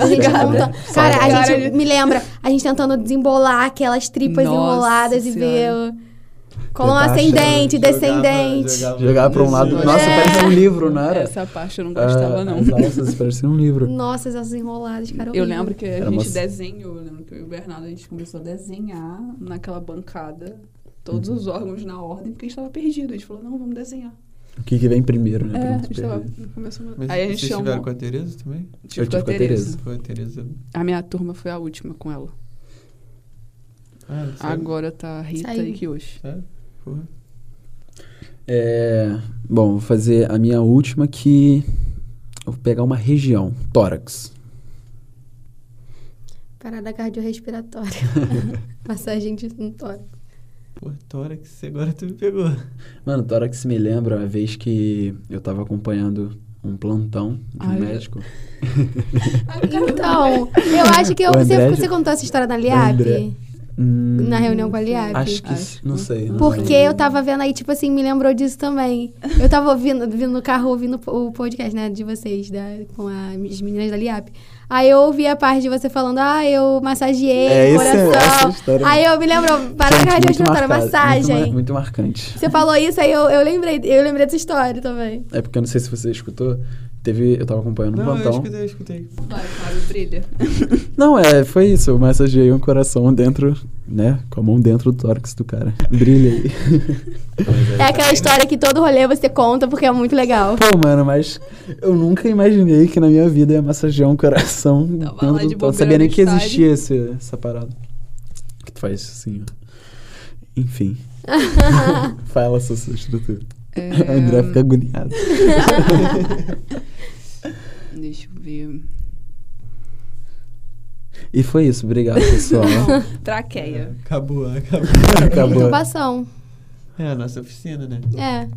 A gente conta- né? Cara, a Cara, gente me lembra a gente tentando desembolar aquelas tripas Nossa enroladas e ver Senhora. o colon Tentar ascendente, Jogava- descendente. jogava- Jogar pra um lado. Isso. Nossa, É. parece um livro, não era? Essa parte eu não gostava, Ah, não. Nossa, parecia um livro. Nossa, essas enroladas, cara. Eu lembro que a Era gente uma- desenhou, eu lembro que eu e o Bernardo, a gente começou a desenhar naquela bancada todos os órgãos na ordem, porque a gente tava perdido. A gente falou, não, vamos desenhar. O que, que vem primeiro, né? É, a gente tava, começou... Mas Aí a gente vocês chamou... tiveram com a Tereza também? tive Eu tive com a Tereza. Foi a Tereza. A minha turma foi a última com ela. Ah? Agora tá a Rita Saiu. e Kiyoshi. Sério? Porra. É, bom, vou fazer a minha última que... Eu vou pegar uma região. Tórax. Parada cardiorrespiratória. (laughs) Massagem de um tórax. Porra, tórax, agora tu me pegou. Mano, tórax me lembra uma vez que eu tava acompanhando um plantão de um Ai, eu- médico. (laughs) Então, eu acho que eu, você, André você já- contou essa história na André. LIAP? Hum, Na reunião com a LIAP? Acho que... Acho que não não. sei. não Porque sei. eu tava vendo aí, tipo assim, me lembrou disso também. Eu tava ouvindo, vindo no carro ouvindo o podcast, né, de vocês, da, com a- as meninas da LIAP. Aí eu ouvi a parte de você falando, ah, eu massageei É, o é- coração. história aí eu me lembro, para a respiratória, massagem. Muito, muito marcante. Você falou isso, aí eu, eu lembrei, eu lembrei dessa história também. É porque eu não sei se você escutou. Teve, eu tava acompanhando um Não, eu plantão. escutei, eu escutei. Vai, Fábio, brilha. (laughs) Não, é, foi isso. Eu massageei um coração dentro, né? Com a mão dentro do tórax do cara. Brilha aí. (laughs) É aquela história que todo rolê você conta porque é muito legal. Pô, mano, mas eu nunca imaginei que na minha vida ia massagear um coração Tava dentro lá de do tórax. Sabia nem que existia esse, essa parada. Que tu faz assim, ó. Enfim. (laughs) Fala essa sua estrutura. A (laughs) André fica agoniado. (laughs) Deixa eu ver. E foi isso. Obrigado, pessoal. (laughs) Traqueia. Acabou, acabou. Acabou. Intubação. É a nossa oficina, né? É.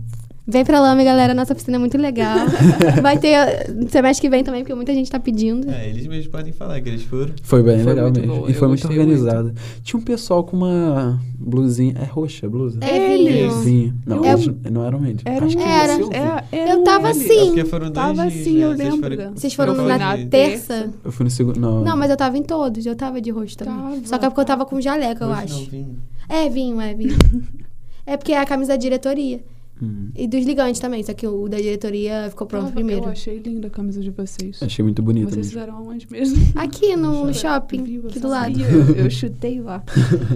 Vem pra Lame, galera. Nossa oficina é muito legal. (laughs) Vai ter uh, semestre que vem também, porque muita gente tá pedindo. É, eles mesmos podem falar que eles foram. Foi bem Foi legal muito mesmo. boa, E eu foi muito gostei organizado. Tinha um pessoal com uma blusinha. É roxa a blusa? É Eles. vinho. Vinho. Não, É- eles não eram eles. Era Acho um que Era. ouviu. É, era Eu um tava assim. É foram dois Tava dias, assim, né? eu Vocês lembro. foram- Vocês foram Eu fui na na terça? Eu fui no segundo. Não, Não, mas eu tava em todos. Eu tava de rosto também. Tava, Só que é porque eu tava com jaleco, eu Hoje acho. Não, vinho. É, vinho, é vinho. (laughs) é porque é a camisa da diretoria. Hum, E dos ligantes também, só que o da diretoria ficou pronto primeiro. Eu achei linda a camisa de vocês. achei muito bonito Vocês mesmo. fizeram aonde mesmo? (laughs) Aqui no, no shopping, Viu? Aqui do lado. Eu, (laughs) eu chutei lá.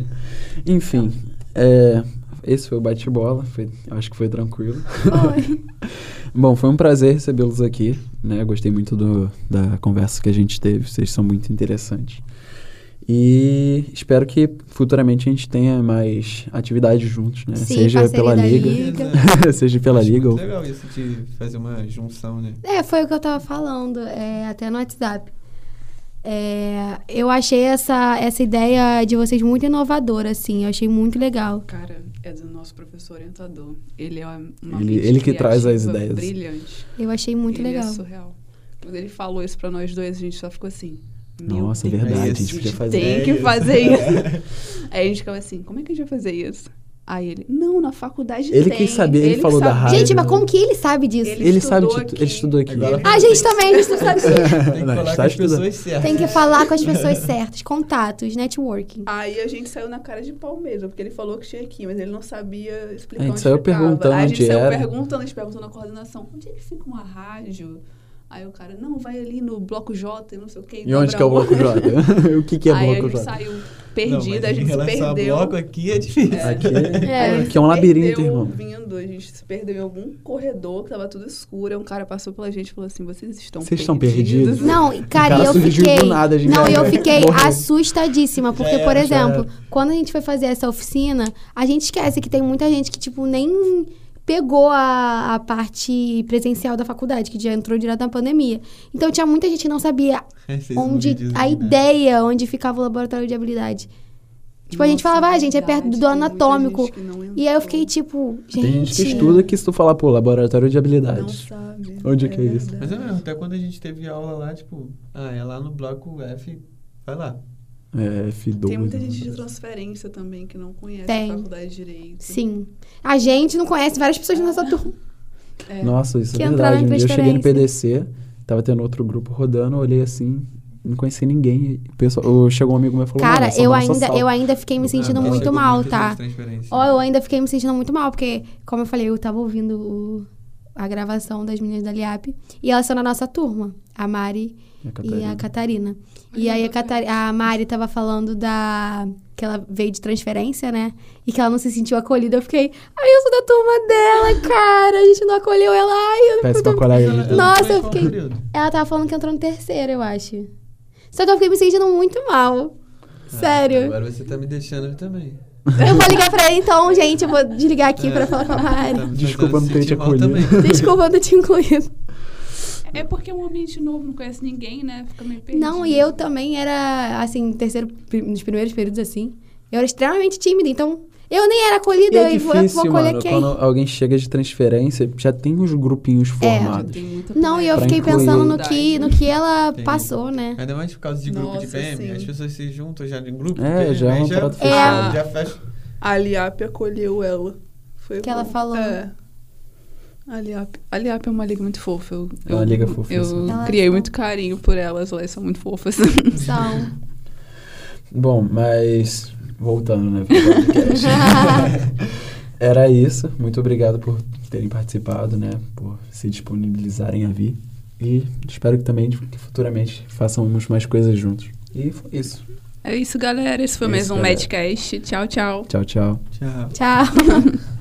(laughs) Enfim, é, esse foi o bate-bola. Acho que foi tranquilo. Foi. Bom, foi um prazer recebê-los aqui. Né? Gostei muito do, da conversa que a gente teve. Vocês são muito interessantes. E espero que futuramente a gente tenha mais atividades juntos, né? Sim, Seja pela liga, Liga. (laughs) seja pela Acho liga muito ou legal isso de fazer uma junção, né? É, foi o que eu tava falando, é, até no WhatsApp. É, eu achei essa, essa ideia de vocês muito inovadora, assim. Eu achei muito legal. Cara, é do nosso professor orientador. Ele é uma Ele- ele que traz as ideias. Brilhante. Eu achei muito ele legal. é surreal. Quando ele falou isso pra nós dois, a gente só ficou assim. Nossa, Deus, verdade, a a gente podia fazer. Tem É que isso. fazer (laughs) isso. Aí a gente ficava assim, como é que a gente vai fazer isso? Aí ele, não, na faculdade Ele tem. que sabia, ele que falou da sabia. rádio. Gente, mas como que ele sabe disso? Ele Ele sabe, aqui. ele estudou aqui. Agora- A gente também, a gente não sabe (laughs) sim. Tem que Não, falar está com as estudando. pessoas certas. Tem que falar com as pessoas certas. Contatos, networking. Aí a gente saiu na cara de pau mesmo, porque ele falou que tinha aqui, mas ele não sabia explicar A gente onde saiu ficava. perguntando Aí a gente onde saiu era. perguntando, a gente perguntou na coordenação, onde é que fica uma rádio? Aí o cara, não, vai ali no bloco J, não sei o quê. E onde que é o bloco J? (laughs) o que, que é Aí bloco a gente J? saiu Não, perdida, mas a gente se perdeu. a bloco aqui é difícil. É. Aqui é, É. aqui é um labirinto, perdeu irmão. Vindo, a gente se perdeu em algum corredor que tava tudo escuro. Aí um cara passou pela gente e falou assim: vocês estão Vocês estão perdidos? Não, (laughs) cara, cara eu surgiu fiquei. do nada, a gente não, eu fiquei morreu. assustadíssima, porque, Já por exemplo, quando a gente foi fazer essa oficina, a gente esquece que tem muita gente que, tipo, nem pegou a, a parte presencial da faculdade, que já entrou direto na pandemia. Então tinha muita gente que não sabia É, vocês não onde a né? ideia onde ficava o laboratório de habilidade. Tipo, a gente falava, ah, gente, é perto do anatômico. E aí eu fiquei tipo, gente. Tem gente que estuda que se tu falar, pô, laboratório de Não habilidades. sabe. Onde é que é isso? Mas é mesmo, até quando a gente teve aula lá, tipo, ah, é lá no bloco F, vai lá. É, F2. Tem muita gente de transferência também que não conhece Tem. a faculdade de direito. Sim. A gente não conhece várias pessoas da nossa turma. É. Nossa, isso Que é verdade. Um dia eu cheguei no. PDC, tava tendo outro grupo rodando, eu olhei assim, não conheci ninguém. pessoal, chegou um amigo meu e falou, Cara, "Mano, essa eu é ainda, sala." eu ainda fiquei me sentindo Ah, muito mal, tá? Ó, eu ainda fiquei me sentindo muito mal, porque, como eu falei, eu tava ouvindo o- a gravação das meninas da Liap. E elas são da nossa turma, a Mari E a e Catarina. a Catarina. E aí a, Catari- a Mari tava falando da. que ela veio de transferência, né? E que ela não se sentiu acolhida. Eu fiquei, ai, eu sou da turma dela, cara. A gente não acolheu ela. Ai, eu Péssima tô- colega. Ela- ela Nossa, eu fiquei- período? Ela tava falando que entrou no terceiro, eu acho. Só que eu fiquei me sentindo muito mal. Sério. Ah, agora você tá me deixando também. Eu vou ligar pra ele então, gente. Eu vou desligar aqui pra falar com a Tá Mari. me Desculpa não ter te acolhido. Desculpa eu não te incluído. É porque é um ambiente novo, não conhece ninguém, né? Fica meio perdido. Não, e eu também era, assim, terceiro, nos primeiros períodos, assim. Eu era extremamente tímida, então eu nem era E acolhida. é eu vou, difícil, acolher mano, quem? quando alguém chega de transferência, já tem uns grupinhos É. formados. Tem muita Não, e eu fiquei incluir. pensando no que, no que ela Entendi. passou, né? Ainda mais por causa de grupo de Nossa, PM, sim. as pessoas se juntam já em grupo. É, PM, já é uma já, fechada. já fecha. A Liap acolheu ela. Foi Que ela bom. falou. É. A Liap, a Liap é uma liga muito fofa. Eu, É uma liga fofa, Eu sim. Elas criei são- muito carinho por elas, elas são muito fofas. (laughs) Então. Bom, mas voltando, né. (laughs) Era isso. Muito obrigado por terem participado, né, por se disponibilizarem a vir. E espero que também que futuramente façamos mais coisas juntos. E foi isso. É isso, galera. Esse foi É mais isso, um galera. Madcast. Tchau, tchau. Tchau, tchau. Tchau. Tchau. (laughs)